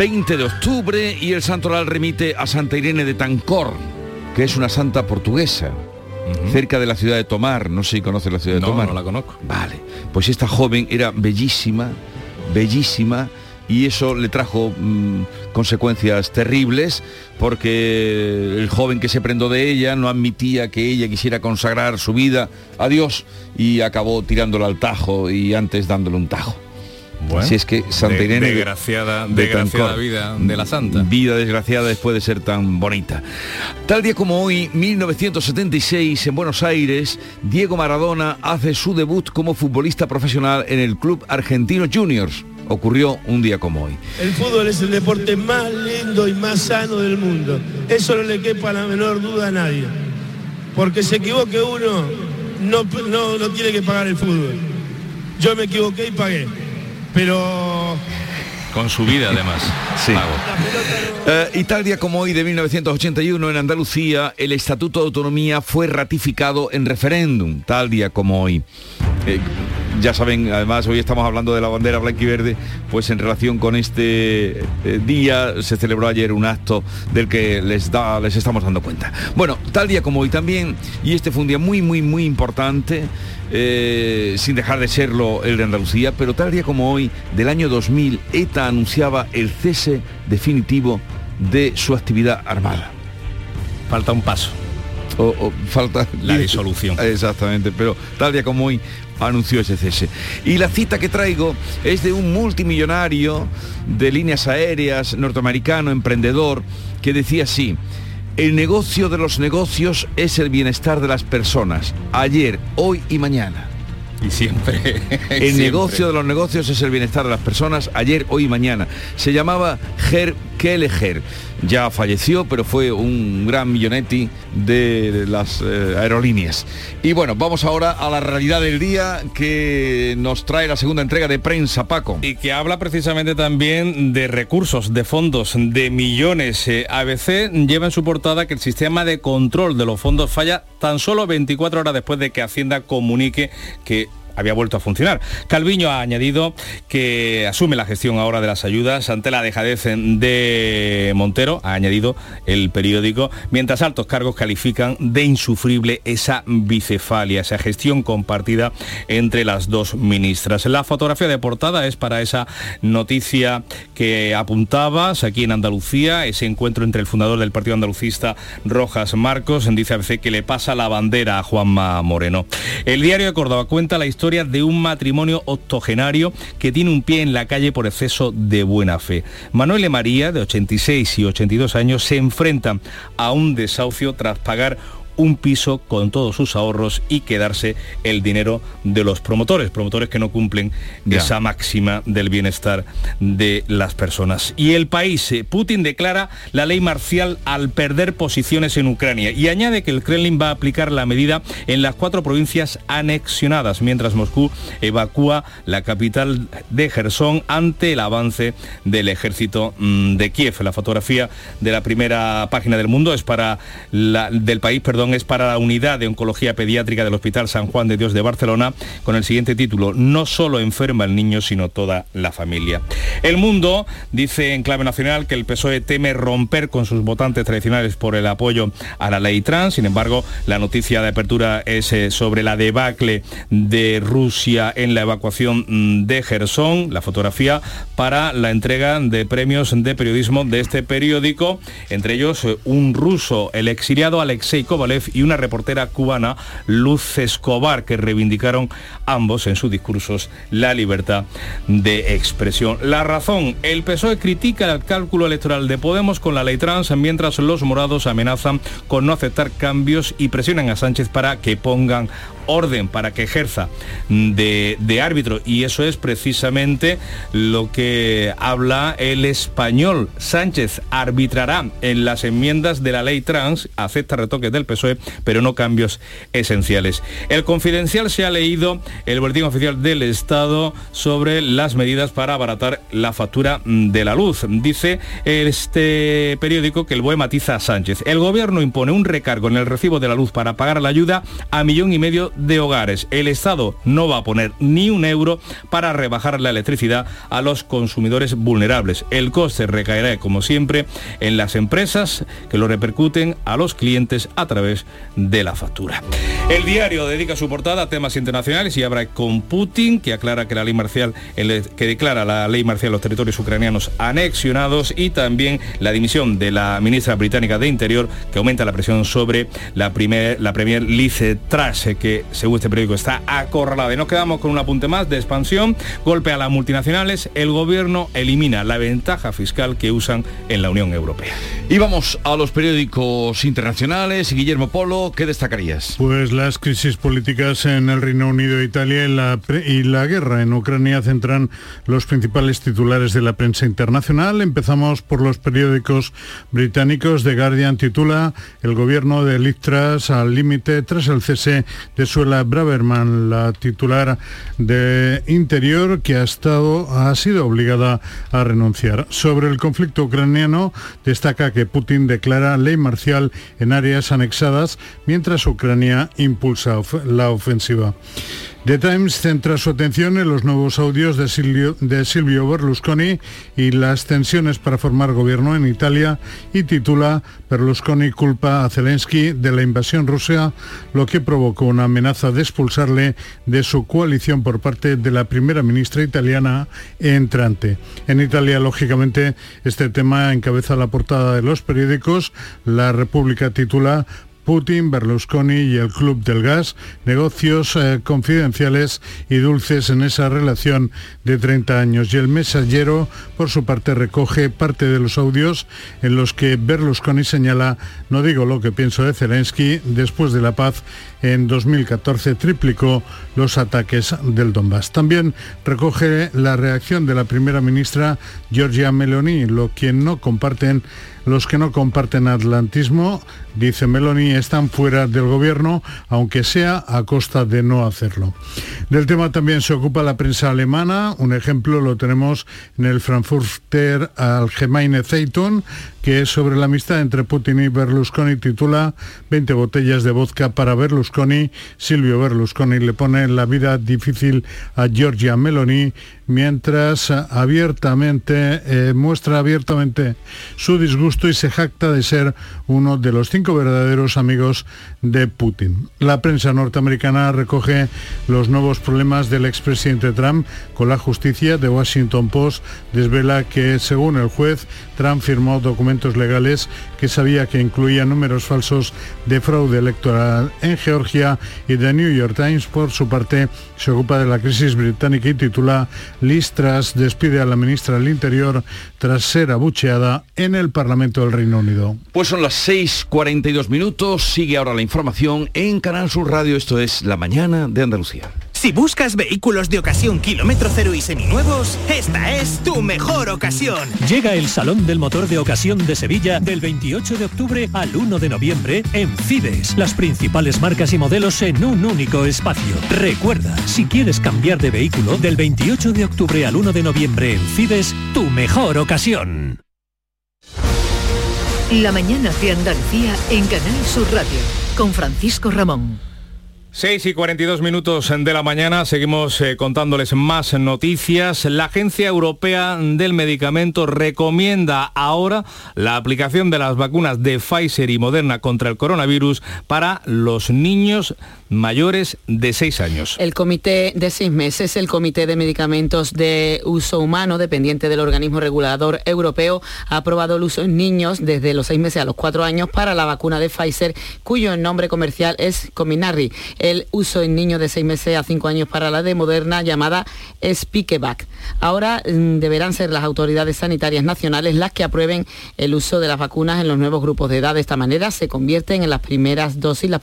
20 de octubre y el santoral remite a Santa Irene de Tancor. que es una santa portuguesa, cerca de la ciudad de Tomar. No sé si conoce la ciudad de No, Tomar. no la conozco. Vale. Pues esta joven era bellísima, bellísima, y eso le trajo mm, consecuencias terribles porque el joven que se prendó de ella no admitía que ella quisiera consagrar su vida a Dios y acabó tirándola al tajo y antes dándole un tajo. Bueno, Así es que Santa de- Irene de- desgraciada- de desgraciada Tancor. vida de la santa. Vida desgraciada después de ser tan bonita. Tal día como hoy, 1976, en Buenos Aires, Diego Maradona hace su debut como futbolista profesional en el Club Argentino Juniors. Ocurrió un día como hoy. El fútbol es el deporte más lindo y más sano del mundo. Eso no le quepa la menor duda a nadie. Porque se equivoque uno, no, no, no tiene que pagar el fútbol. Yo me equivoqué y pagué. Pero Con su vida además. Sí. Eh, y tal día como hoy de 1981 en Andalucía, el Estatuto de Autonomía fue ratificado en referéndum, tal día como hoy. Eh, ya saben, además hoy estamos hablando de la bandera blanca y verde, pues en relación con este eh, día se celebró ayer un acto del que les, da, les estamos dando cuenta. Bueno, tal día como hoy también, y este fue un día muy, muy, muy importante, eh, sin dejar de serlo el de Andalucía, pero tal día como hoy, del año 2000, ETA anunciaba el cese definitivo de su actividad armada. Falta un paso. O, o falta La disolución. Exactamente, pero tal día como hoy anunció ese cese. Y la cita que traigo es de un multimillonario de líneas aéreas norteamericano, emprendedor, que decía así, el negocio de los negocios es el bienestar de las personas, ayer, hoy y mañana. Y siempre. El siempre. negocio de los negocios es el bienestar de las personas ayer, hoy y mañana. Se llamaba Ger Kelleher. Ya falleció, pero fue un gran millonetti de las eh, aerolíneas. Y bueno, vamos ahora a la realidad del día que nos trae la segunda entrega de prensa, Paco. Y que habla precisamente también de recursos, de fondos, de millones. Eh, ABC lleva en su portada que el sistema de control de los fondos falla tan solo 24 horas después de que Hacienda comunique que había vuelto a funcionar. Calviño ha añadido que asume la gestión ahora de las ayudas ante la dejadez de Montero, ha añadido el periódico, mientras altos cargos califican de insufrible esa bicefalia, esa gestión compartida entre las dos ministras. La fotografía de portada es para esa noticia que apuntabas aquí en Andalucía, ese encuentro entre el fundador del Partido Andalucista, Rojas Marcos, dice ABC que le pasa la bandera a Juanma Moreno. El diario de Córdoba cuenta la historia de un matrimonio octogenario que tiene un pie en la calle por exceso de buena fe. Manuel y María, de 86 y 82 años, se enfrentan a un desahucio tras pagar un piso con todos sus ahorros y quedarse el dinero de los promotores, promotores que no cumplen Ya. esa máxima del bienestar de las personas. Y el país, eh, Putin declara la ley marcial al perder posiciones en Ucrania y añade que el Kremlin va a aplicar la medida en las cuatro provincias anexionadas, mientras Moscú evacúa la capital de Gerson ante el avance del ejército mm, de Kiev. La fotografía de la primera página del mundo es para la- del país, perdón, es para la unidad de oncología pediátrica del Hospital San Juan de Dios de Barcelona con el siguiente título: No solo enferma el niño, sino toda la familia. El mundo dice en clave nacional que el PSOE teme romper con sus votantes tradicionales por el apoyo a la ley trans. Sin embargo, la noticia de apertura es eh, sobre la debacle de Rusia en la evacuación mm, de Gerson, la fotografía para la entrega de premios de periodismo de este periódico, entre ellos eh, un ruso, el exiliado Alexei Kovalev y una reportera cubana, Luz Escobar, que reivindicaron ambos en sus discursos la libertad de expresión. La razón, el PSOE critica el cálculo electoral de Podemos con la ley trans, mientras los morados amenazan con no aceptar cambios y presionan a Sánchez para que pongan orden para que ejerza de, árbitro y eso es precisamente lo que habla el español. Sánchez arbitrará en las enmiendas de la ley trans, acepta retoques del PSOE, pero no cambios esenciales. El confidencial se ha leído el boletín oficial del Estado sobre las medidas para abaratar la factura de la luz. Dice este periódico que el BOE matiza a Sánchez. El gobierno impone un recargo en el recibo de la luz para pagar la ayuda a millón y medio de hogares. El Estado no va a poner ni un euro para rebajar la electricidad a los consumidores vulnerables. El coste recaerá, como siempre, en las empresas que lo repercuten a los clientes a través de la factura. El diario dedica su portada a temas internacionales y habla con Putin, que aclara que la ley marcial, que declara la ley marcial los territorios ucranianos anexionados y también la dimisión de la ministra británica de Interior, que aumenta la presión sobre la, primer, la premier Liz Truss, que según este periódico está acorralada. Y nos quedamos con un apunte más de expansión, golpe a las multinacionales, el gobierno elimina la ventaja fiscal que usan en la Unión Europea. Y vamos a los periódicos internacionales. Guillermo Polo, ¿qué destacarías? Pues las crisis políticas en el Reino Unido e Italia y la, y la guerra en Ucrania centran los principales titulares de la prensa internacional. Empezamos por los periódicos británicos. The Guardian titula El gobierno de Liz al límite tras el cese de Suela Braverman, la titular de Interior que ha, estado, ha sido obligada a renunciar. Sobre el conflicto ucraniano destaca que Putin declara ley marcial en áreas anexadas mientras Ucrania impulsa la ofensiva. The Times centra su atención en los nuevos audios de Silvio, Berlusconi y las tensiones para formar gobierno en Italia y titula Berlusconi culpa a Zelensky de la invasión rusa, lo que provocó una amenaza de expulsarle de su coalición por parte de la primera ministra italiana entrante. En Italia, lógicamente, este tema encabeza la portada de los periódicos. La República titula Putin, Berlusconi y el Club del Gas, negocios eh, confidenciales y dulces en esa relación de 30 años. Y el mensajero, por su parte, recoge parte de los audios en los que Berlusconi señala, no digo lo que pienso de Zelensky, después de la paz en 2014 triplicó los ataques del Donbass. También recoge la reacción de la primera ministra Giorgia Meloni, lo que no comparten los que no comparten atlantismo, dice Meloni, están fuera del gobierno, aunque sea a costa de no hacerlo. Del tema también se ocupa la prensa alemana. Un ejemplo lo tenemos en el Frankfurter Allgemeine Zeitung, que sobre la amistad entre Putin y Berlusconi titula 20 botellas de vodka para Berlusconi. Silvio Berlusconi le pone la vida difícil a Giorgia Meloni mientras abiertamente eh, muestra abiertamente su disgusto y se jacta de ser uno de los cinco verdaderos amigos de Putin. La prensa norteamericana recoge los nuevos problemas del expresidente Trump con la justicia. de Washington Post desvela que, según el juez, Trump firmó documentos legales que sabía que incluían números falsos de fraude electoral en Georgia y The New York Times, por su parte, se ocupa de la crisis británica y titula Listras despide a la ministra del Interior tras ser abucheada en el Parlamento del Reino Unido. Pues son las 6.42 minutos, sigue ahora la información en Canal Sur Radio, esto es La Mañana de Andalucía. Si buscas vehículos de ocasión kilómetro cero y seminuevos, esta es tu mejor ocasión. Llega el Salón del Motor de Ocasión de Sevilla del 28 de octubre al 1 de noviembre en Fides. Las principales marcas y modelos en un único espacio. Recuerda, si quieres cambiar de vehículo, del 28 de octubre al 1 de noviembre en Fides, tu mejor ocasión. La mañana de Andalucía en Canal Sur Radio con Francisco Ramón. 6 y 42 minutos de la mañana, seguimos eh, contándoles más noticias. La Agencia Europea del Medicamento recomienda ahora la aplicación de las vacunas de Pfizer y Moderna contra el coronavirus para los niños mayores de 6 años. El comité de seis meses, el Comité de Medicamentos de Uso Humano, dependiente del organismo regulador europeo, ha aprobado el uso en niños desde los 6 meses a los 4 años para la vacuna de Pfizer, cuyo nombre comercial es Cominarri el uso en niños de 6 meses a 5 años para la de Moderna llamada Spikevac. Ahora mm, deberán ser las autoridades sanitarias nacionales las que aprueben el uso de las vacunas en los nuevos grupos de edad. De esta manera se convierten en las primeras dosis, las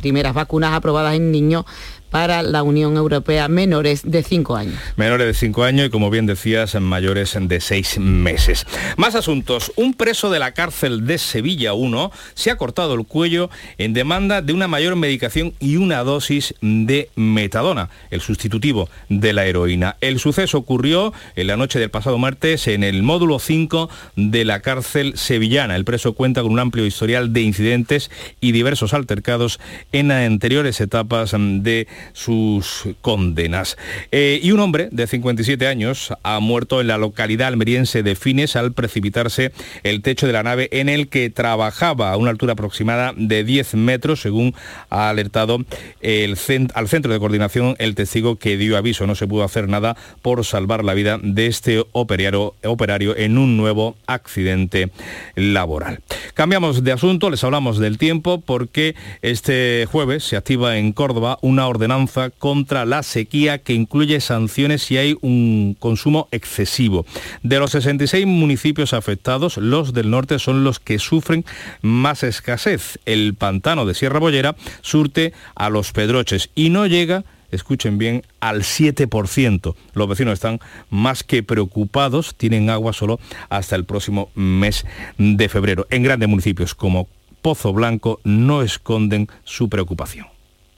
primeras vacunas aprobadas en niños para la Unión Europea menores de 5 años. Menores de 5 años y como bien decías, mayores de 6 meses. Más asuntos. Un preso de la cárcel de Sevilla 1 se ha cortado el cuello en demanda de una mayor medicación y una dosis de metadona, el sustitutivo de la heroína. El suceso ocurrió en la noche del pasado martes en el módulo 5 de la cárcel sevillana. El preso cuenta con un amplio historial de incidentes y diversos altercados en anteriores etapas de sus condenas. Eh, y un hombre de 57 años ha muerto en la localidad almeriense de Fines al precipitarse el techo de la nave en el que trabajaba a una altura aproximada de 10 metros, según ha alertado el al centro de coordinación el testigo que dio aviso. No se pudo hacer nada por salvar la vida de este operario, operario en un nuevo accidente laboral. Cambiamos de asunto, les hablamos del tiempo porque este jueves se activa en Córdoba una contra la sequía que incluye sanciones si hay un consumo excesivo. De los 66 municipios afectados, los del norte son los que sufren más escasez. El pantano de Sierra Bollera surte a los Pedroches y no llega escuchen bien, al 7%. Los vecinos están más que preocupados, tienen agua solo hasta el próximo mes de febrero. En grandes municipios como Pozo Blanco no esconden su preocupación.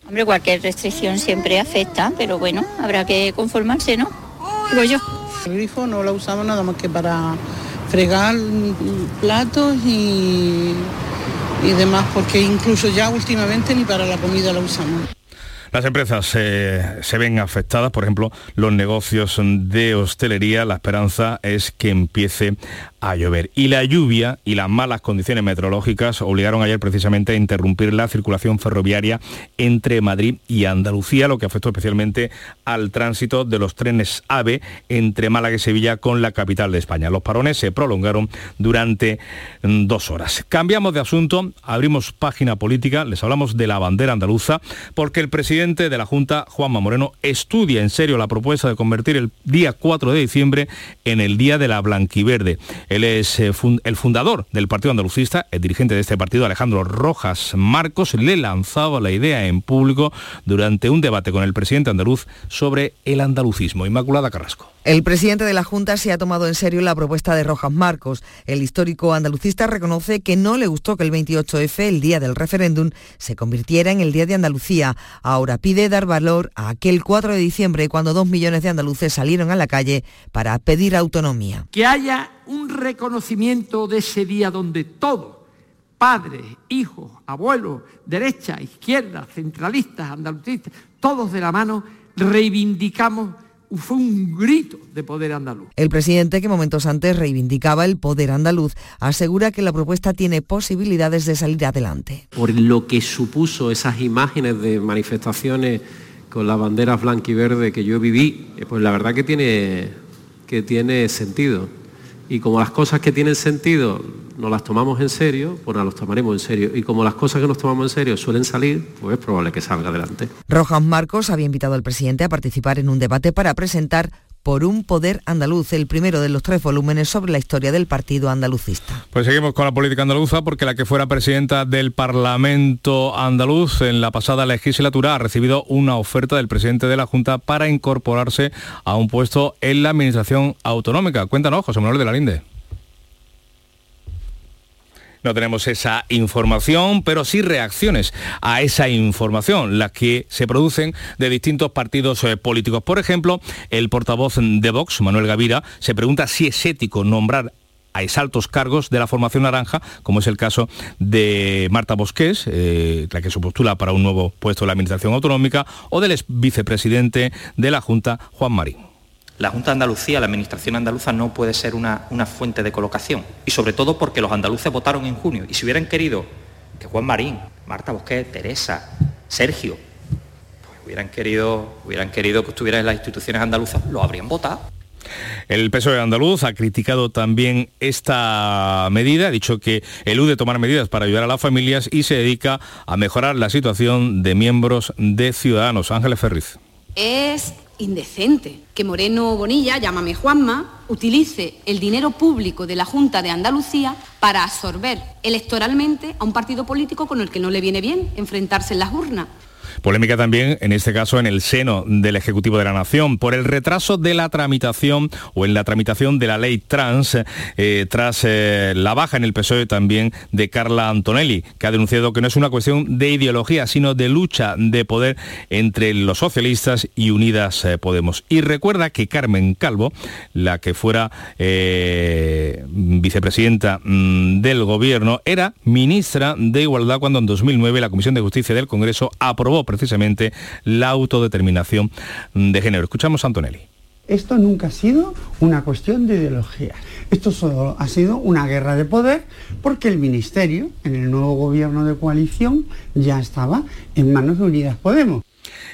Hombre, cualquier restricción siempre afecta, pero bueno, habrá que conformarse, ¿no? Digo yo. El grifo no lo usamos nada más que para fregar platos y, y demás, porque incluso ya últimamente ni para la comida lo usamos. Las empresas se ven afectadas, por ejemplo, los negocios de hostelería. La esperanza es que empiece a llover. Y la lluvia y las malas condiciones meteorológicas obligaron ayer precisamente a interrumpir la circulación ferroviaria entre Madrid y Andalucía, lo que afectó especialmente al tránsito de los trenes AVE entre Málaga y Sevilla con la capital de España. Los parones se prolongaron durante mm, dos horas. Cambiamos de asunto, abrimos página política, les hablamos de la bandera andaluza, porque el presidente de la Junta, Juanma Moreno, estudia en serio la propuesta de convertir el día 4 de diciembre en el Día de la Blanquiverde. Él es eh, el fundador del Partido Andalucista, el dirigente de este partido, Alejandro Rojas Marcos, le lanzaba la idea en público durante un debate con el presidente andaluz sobre el andalucismo. Inmaculada Carrasco. El presidente de la Junta se ha tomado en serio la propuesta de Rojas Marcos. El histórico andalucista reconoce que no le gustó que el 28F, el día del referéndum, se convirtiera en el Día de Andalucía. Ahora pide dar valor a aquel 4 de diciembre cuando dos millones de andaluces salieron a la calle para pedir autonomía. Que haya un reconocimiento de ese día donde todos, padres, hijos, abuelos, derecha, izquierda, centralistas, andalucistas, todos de la mano, reivindicamos fue un grito de poder andaluz. El presidente, que momentos antes reivindicaba el poder andaluz, asegura que la propuesta tiene posibilidades de salir adelante. Por lo que supuso esas imágenes de manifestaciones con las banderas blanca y verde que yo viví, eh, pues la verdad que tiene, que tiene sentido. Y como las cosas que tienen sentido no las tomamos en serio, pues las tomaremos en serio. Y como las cosas que nos tomamos en serio suelen salir, pues es probable que salga adelante. Rojas Marcos había invitado al presidente a participar en un debate para presentar por un poder andaluz, el primero de los tres volúmenes sobre la historia del partido andalucista. Pues seguimos con la política andaluza porque la que fuera presidenta del Parlamento andaluz en la pasada legislatura ha recibido una oferta del presidente de la Junta para incorporarse a un puesto en la Administración Autonómica. Cuéntanos, José Manuel de la Linde. No tenemos esa información, pero sí reacciones a esa información, las que se producen de distintos partidos eh, políticos. Por ejemplo, el portavoz de Vox, Manuel Gavira, se pregunta si es ético nombrar a exaltos cargos de la formación naranja, como es el caso de Marta Bosqués, eh, la que se postula para un nuevo puesto en la Administración Autonómica, o del vicepresidente de la Junta, Juan Marín la Junta de Andalucía, la Administración andaluza no puede ser una, fuente de colocación. Y sobre todo porque los andaluces votaron en junio. Y si hubieran querido que Juan Marín, Marta Bosquet, Teresa, Sergio, pues hubieran querido, hubieran querido que estuviera en las instituciones andaluzas, lo habrían votado. El PSOE andaluz ha criticado también esta medida, ha dicho que elude tomar medidas para ayudar a las familias y se dedica a mejorar la situación de miembros de Ciudadanos. Ángeles Ferriz. Es indecente que Moreno Bonilla, llámame Juanma, utilice el dinero público de la Junta de Andalucía para absorber electoralmente a un partido político con el que no le viene bien enfrentarse en las urnas. Polémica también, en este caso, en el seno del Ejecutivo de la Nación, por el retraso de la tramitación o en la tramitación de la ley trans, eh, tras eh, la baja en el PSOE también de Carla Antonelli, que ha denunciado que no es una cuestión de ideología, sino de lucha de poder entre los socialistas y Unidas eh, Podemos. Y recuerda que Carmen Calvo, la que fuera vicepresidenta mm, del gobierno, era ministra de Igualdad cuando en 2009 la Comisión de Justicia del Congreso aprobó precisamente la autodeterminación de género. Escuchamos a Antonelli. Esto nunca ha sido una cuestión de ideología. Esto solo ha sido una guerra de poder porque el Ministerio, en el nuevo gobierno de coalición, ya estaba en manos de Unidas Podemos.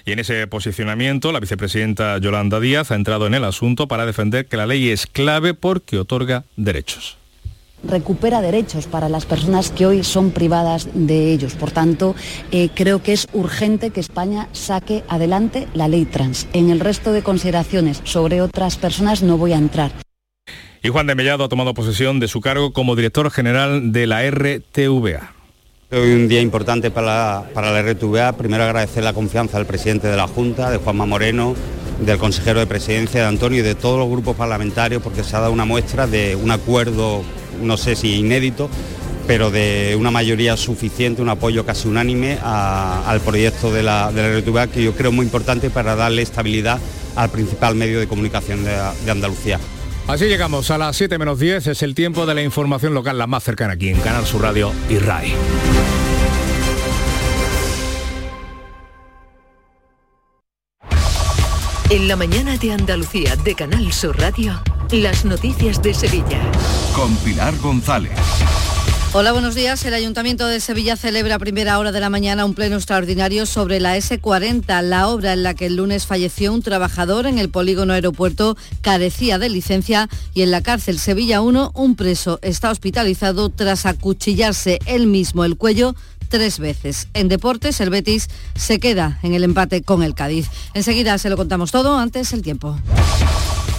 Y en ese posicionamiento, la vicepresidenta Yolanda Díaz ha entrado en el asunto para defender que la ley es clave porque otorga derechos recupera derechos para las personas que hoy son privadas de ellos. Por tanto, eh, creo que es urgente que España saque adelante la ley trans. En el resto de consideraciones sobre otras personas no voy a entrar. Y Juan de Mellado ha tomado posesión de su cargo como director general de la RTVA. Hoy un día importante para la, para la RTVA. Primero agradecer la confianza del presidente de la Junta, de Juanma Moreno, del consejero de presidencia, de Antonio y de todos los grupos parlamentarios, porque se ha dado una muestra de un acuerdo no sé si inédito, pero de una mayoría suficiente, un apoyo casi unánime al proyecto de la, de la que yo creo muy importante para darle estabilidad al principal medio de comunicación de, de Andalucía. Así llegamos a las 7 menos 10, es el tiempo de la información local, la más cercana aquí en Canal Sur Radio y RAI. En la mañana de Andalucía de Canal Sur Radio, las noticias de Sevilla. Con Pilar González. Hola, buenos días. El Ayuntamiento de Sevilla celebra a primera hora de la mañana un pleno extraordinario sobre la S40, la obra en la que el lunes falleció un trabajador en el polígono aeropuerto carecía de licencia y en la cárcel Sevilla 1 un preso está hospitalizado tras acuchillarse él mismo el cuello tres veces. En deportes, el Betis se queda en el empate con el Cádiz. Enseguida se lo contamos todo, antes el tiempo.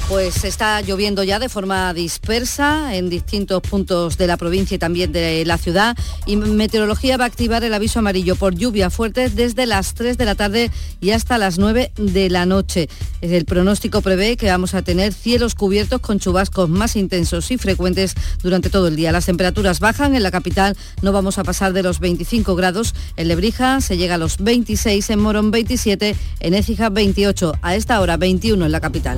Pues está lloviendo ya de forma dispersa en distintos puntos de la provincia y también de la ciudad y Meteorología va a activar el aviso amarillo por lluvia fuerte desde las 3 de la tarde y hasta las 9 de la noche. El pronóstico prevé que vamos a tener cielos cubiertos con chubascos más intensos y frecuentes durante todo el día. Las temperaturas bajan, en la capital no vamos a pasar de los 25 grados, en Lebrija se llega a los 26, en Morón 27, en Écija 28, a esta hora 21 en la capital.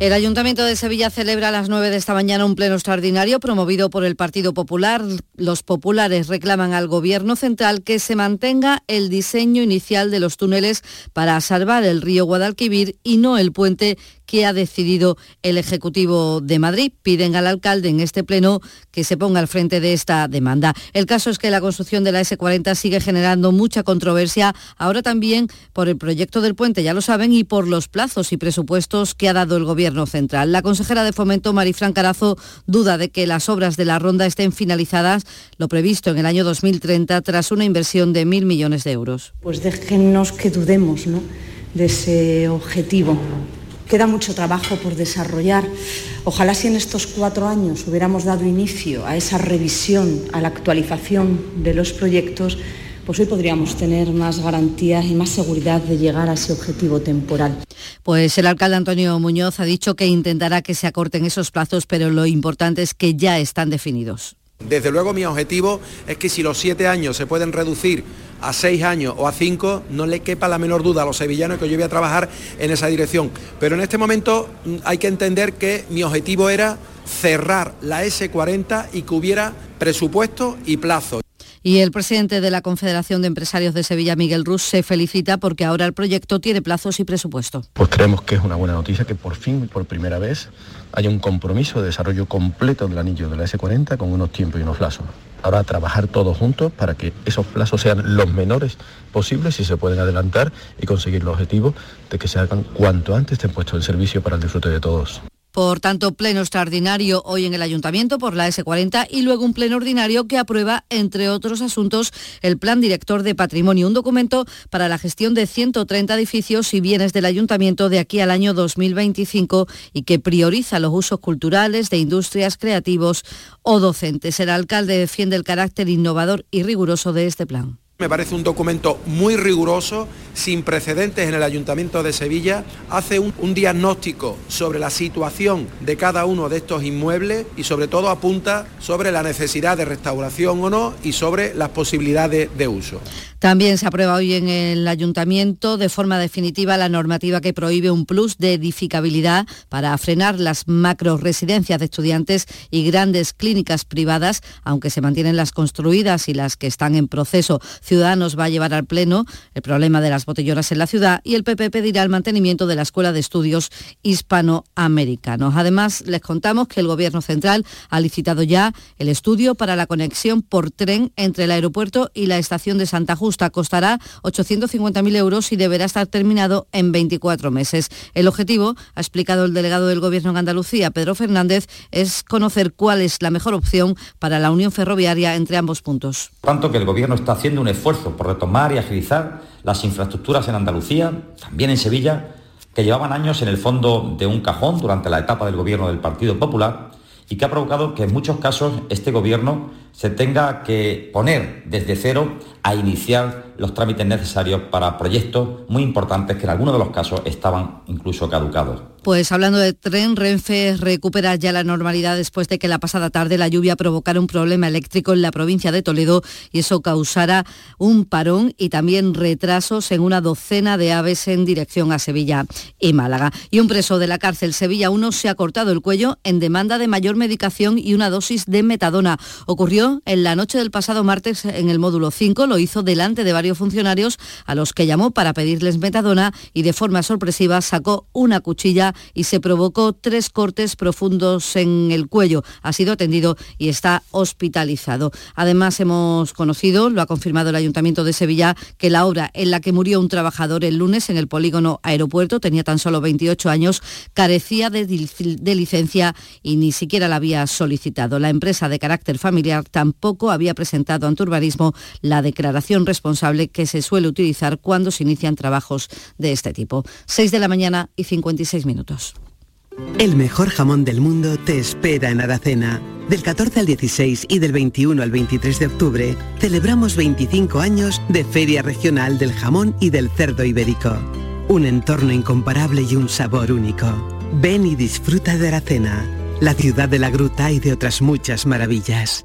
El Ayuntamiento de Sevilla celebra a las 9 de esta mañana un pleno extraordinario promovido por el Partido Popular. Los populares reclaman al Gobierno central que se mantenga el diseño inicial de los túneles para salvar el río Guadalquivir y no el puente que ha decidido el Ejecutivo de Madrid. Piden al alcalde en este pleno que se ponga al frente de esta demanda. El caso es que la construcción de la S40 sigue generando mucha controversia, ahora también por el proyecto del puente, ya lo saben, y por los plazos y presupuestos que ha dado el Gobierno central. La consejera de Fomento, Marifran Carazo, duda de que las obras de la ronda estén finalizadas, lo previsto en el año 2030, tras una inversión de mil millones de euros. Pues déjennos que dudemos de ese objetivo. Queda mucho trabajo por desarrollar. Ojalá si en estos cuatro años hubiéramos dado inicio a esa revisión, a la actualización de los proyectos, pues hoy podríamos tener más garantías y más seguridad de llegar a ese objetivo temporal. Pues el alcalde Antonio Muñoz ha dicho que intentará que se acorten esos plazos, pero lo importante es que ya están definidos. Desde luego mi objetivo es que si los siete años se pueden reducir a seis años o a cinco, no le quepa la menor duda a los sevillanos que yo voy a trabajar en esa dirección. Pero en este momento mm, hay que entender que mi objetivo era cerrar la S40 y que hubiera presupuesto y plazo. Y el presidente de la Confederación de Empresarios de Sevilla, Miguel Rus, se felicita porque ahora el proyecto tiene plazos y presupuesto. Pues creemos que es una buena noticia que por fin, por primera vez, haya un compromiso de desarrollo completo del anillo de la S40 con unos tiempos y unos plazos. Ahora trabajar todos juntos para que esos plazos sean los menores posibles y se pueden adelantar y conseguir los objetivos de que se hagan cuanto antes estén puestos en servicio para el disfrute de todos. Por tanto, pleno extraordinario hoy en el Ayuntamiento por la S40 y luego un pleno ordinario que aprueba, entre otros asuntos, el Plan Director de Patrimonio, un documento para la gestión de 130 edificios y bienes del Ayuntamiento de aquí al año 2025 y que prioriza los usos culturales, de industrias, creativos o docentes. El alcalde defiende el carácter innovador y riguroso de este plan. Me parece un documento muy riguroso, sin precedentes en el Ayuntamiento de Sevilla. Hace un, diagnóstico sobre la situación de cada uno de estos inmuebles y sobre todo apunta sobre la necesidad de restauración o no y sobre las posibilidades de uso. También se aprueba hoy en el Ayuntamiento de forma definitiva la normativa que prohíbe un plus de edificabilidad para frenar las macro residencias de estudiantes y grandes clínicas privadas, aunque se mantienen las construidas y las que están en proceso. Ciudadanos va a llevar al Pleno el problema de las botellonas en la ciudad y el PP pedirá el mantenimiento de la Escuela de Estudios Hispanoamericanos. Además, les contamos que el Gobierno Central ha licitado ya el estudio para la conexión por tren entre el aeropuerto y la estación de Santa Justa. Costará 850.000 euros y deberá estar terminado en 24 meses. El objetivo, ha explicado el delegado del Gobierno en Andalucía, Pedro Fernández, es conocer cuál es la mejor opción para la unión ferroviaria entre ambos puntos. Tanto que el Gobierno está haciendo un esfuerzo por retomar y agilizar las infraestructuras en Andalucía, también en Sevilla, que llevaban años en el fondo de un cajón durante la etapa del gobierno del Partido Popular y que ha provocado que en muchos casos este gobierno se tenga que poner desde cero a iniciar los trámites necesarios para proyectos muy importantes que en algunos de los casos estaban incluso caducados. Pues hablando de tren, Renfe recupera ya la normalidad después de que la pasada tarde la lluvia provocara un problema eléctrico en la provincia de Toledo y eso causara un parón y también retrasos en una docena de aves en dirección a Sevilla y Málaga. Y un preso de la cárcel Sevilla 1 se ha cortado el cuello en demanda de mayor medicación y una dosis de metadona. Ocurrió en la noche del pasado martes en el módulo 5, lo hizo delante de varios funcionarios a los que llamó para pedirles metadona y de forma sorpresiva sacó una cuchilla y se provocó tres cortes profundos en el cuello. Ha sido atendido y está hospitalizado. Además, hemos conocido, lo ha confirmado el Ayuntamiento de Sevilla, que la obra en la que murió un trabajador el lunes en el polígono aeropuerto, tenía tan solo 28 años, carecía de, de licencia y ni siquiera la había solicitado. La empresa de carácter familiar tampoco había presentado ante urbanismo la declaración responsable que se suele utilizar cuando se inician trabajos de este tipo. 6 de la mañana y 56 minutos. El mejor jamón del mundo te espera en Aracena. Del 14 al 16 y del 21 al 23 de octubre celebramos 25 años de Feria Regional del Jamón y del Cerdo Ibérico. Un entorno incomparable y un sabor único. Ven y disfruta de Aracena, la ciudad de la gruta y de otras muchas maravillas.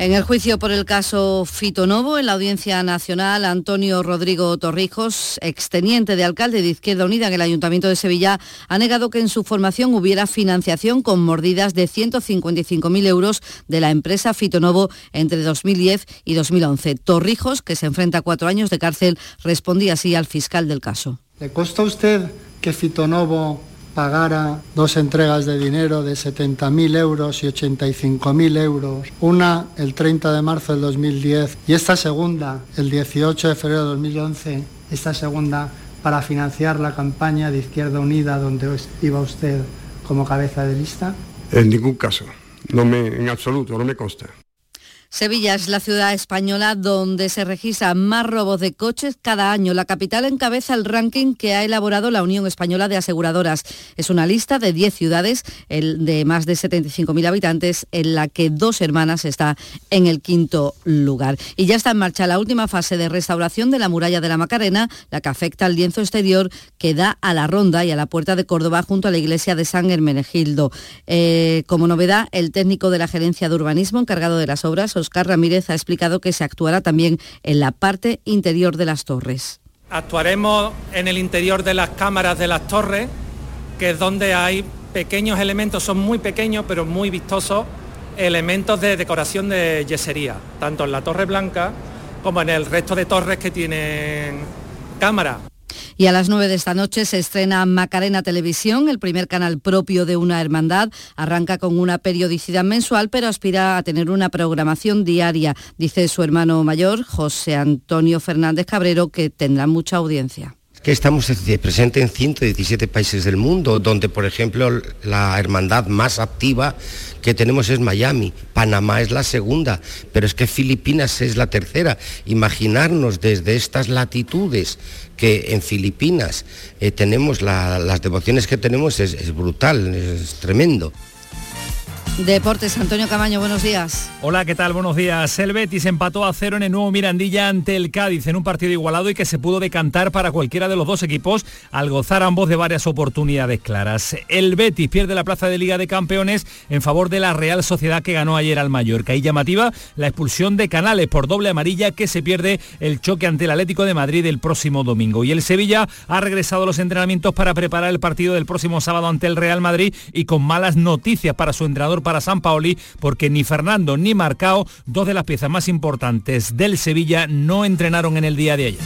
En el juicio por el caso Fitonovo, en la Audiencia Nacional, Antonio Rodrigo Torrijos, exteniente de alcalde de Izquierda Unida en el Ayuntamiento de Sevilla, ha negado que en su formación hubiera financiación con mordidas de 155.000 euros de la empresa Fitonovo entre 2010 y 2011. Torrijos, que se enfrenta a cuatro años de cárcel, respondía así al fiscal del caso. ¿Le consta a usted que Fitonovo pagara dos entregas de dinero de 70.000 euros y 85.000 euros, una el 30 de marzo del 2010 y esta segunda el 18 de febrero de 2011, esta segunda para financiar la campaña de Izquierda Unida donde iba usted como cabeza de lista? En ningún caso, no me, en absoluto, no me consta. Sevilla es la ciudad española donde se registran más robos de coches cada año. La capital encabeza el ranking que ha elaborado la Unión Española de Aseguradoras. Es una lista de 10 ciudades de más de 75.000 habitantes en la que dos hermanas está en el quinto lugar. Y ya está en marcha la última fase de restauración de la muralla de la Macarena, la que afecta al lienzo exterior que da a la ronda y a la puerta de Córdoba junto a la iglesia de San Hermenegildo. Eh, como novedad, el técnico de la Gerencia de Urbanismo encargado de las obras, Oscar Ramírez ha explicado que se actuará también en la parte interior de las torres. Actuaremos en el interior de las cámaras de las torres, que es donde hay pequeños elementos, son muy pequeños pero muy vistosos, elementos de decoración de yesería, tanto en la Torre Blanca como en el resto de torres que tienen cámara. Y a las 9 de esta noche se estrena Macarena Televisión, el primer canal propio de una hermandad. Arranca con una periodicidad mensual, pero aspira a tener una programación diaria, dice su hermano mayor, José Antonio Fernández Cabrero, que tendrá mucha audiencia que estamos presentes en 117 países del mundo, donde por ejemplo la hermandad más activa que tenemos es Miami, Panamá es la segunda, pero es que Filipinas es la tercera. Imaginarnos desde estas latitudes que en Filipinas eh, tenemos las devociones que tenemos es brutal, es tremendo. Deportes, Antonio Camaño, buenos días. Hola, ¿qué tal? Buenos días. El Betis empató a cero en el nuevo Mirandilla ante el Cádiz en un partido igualado y que se pudo decantar para cualquiera de los dos equipos al gozar ambos de varias oportunidades claras. El Betis pierde la plaza de Liga de Campeones en favor de la Real Sociedad que ganó ayer al Mallorca. Y llamativa la expulsión de Canales por doble amarilla que se pierde el choque ante el Atlético de Madrid el próximo domingo. Y el Sevilla ha regresado a los entrenamientos para preparar el partido del próximo sábado ante el Real Madrid y con malas noticias para su entrenador para San Paoli porque ni Fernando ni Marcao, dos de las piezas más importantes del Sevilla, no entrenaron en el día de ayer.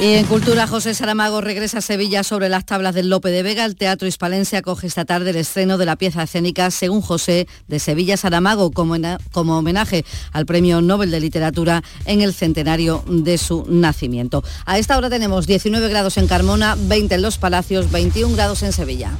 Y en Cultura, José Saramago regresa a Sevilla sobre las tablas del Lope de Vega. El Teatro Hispalencia acoge esta tarde el estreno de la pieza escénica Según José de Sevilla Saramago como, como homenaje al Premio Nobel de Literatura en el centenario de su nacimiento. A esta hora tenemos 19 grados en Carmona, 20 en Los Palacios, 21 grados en Sevilla.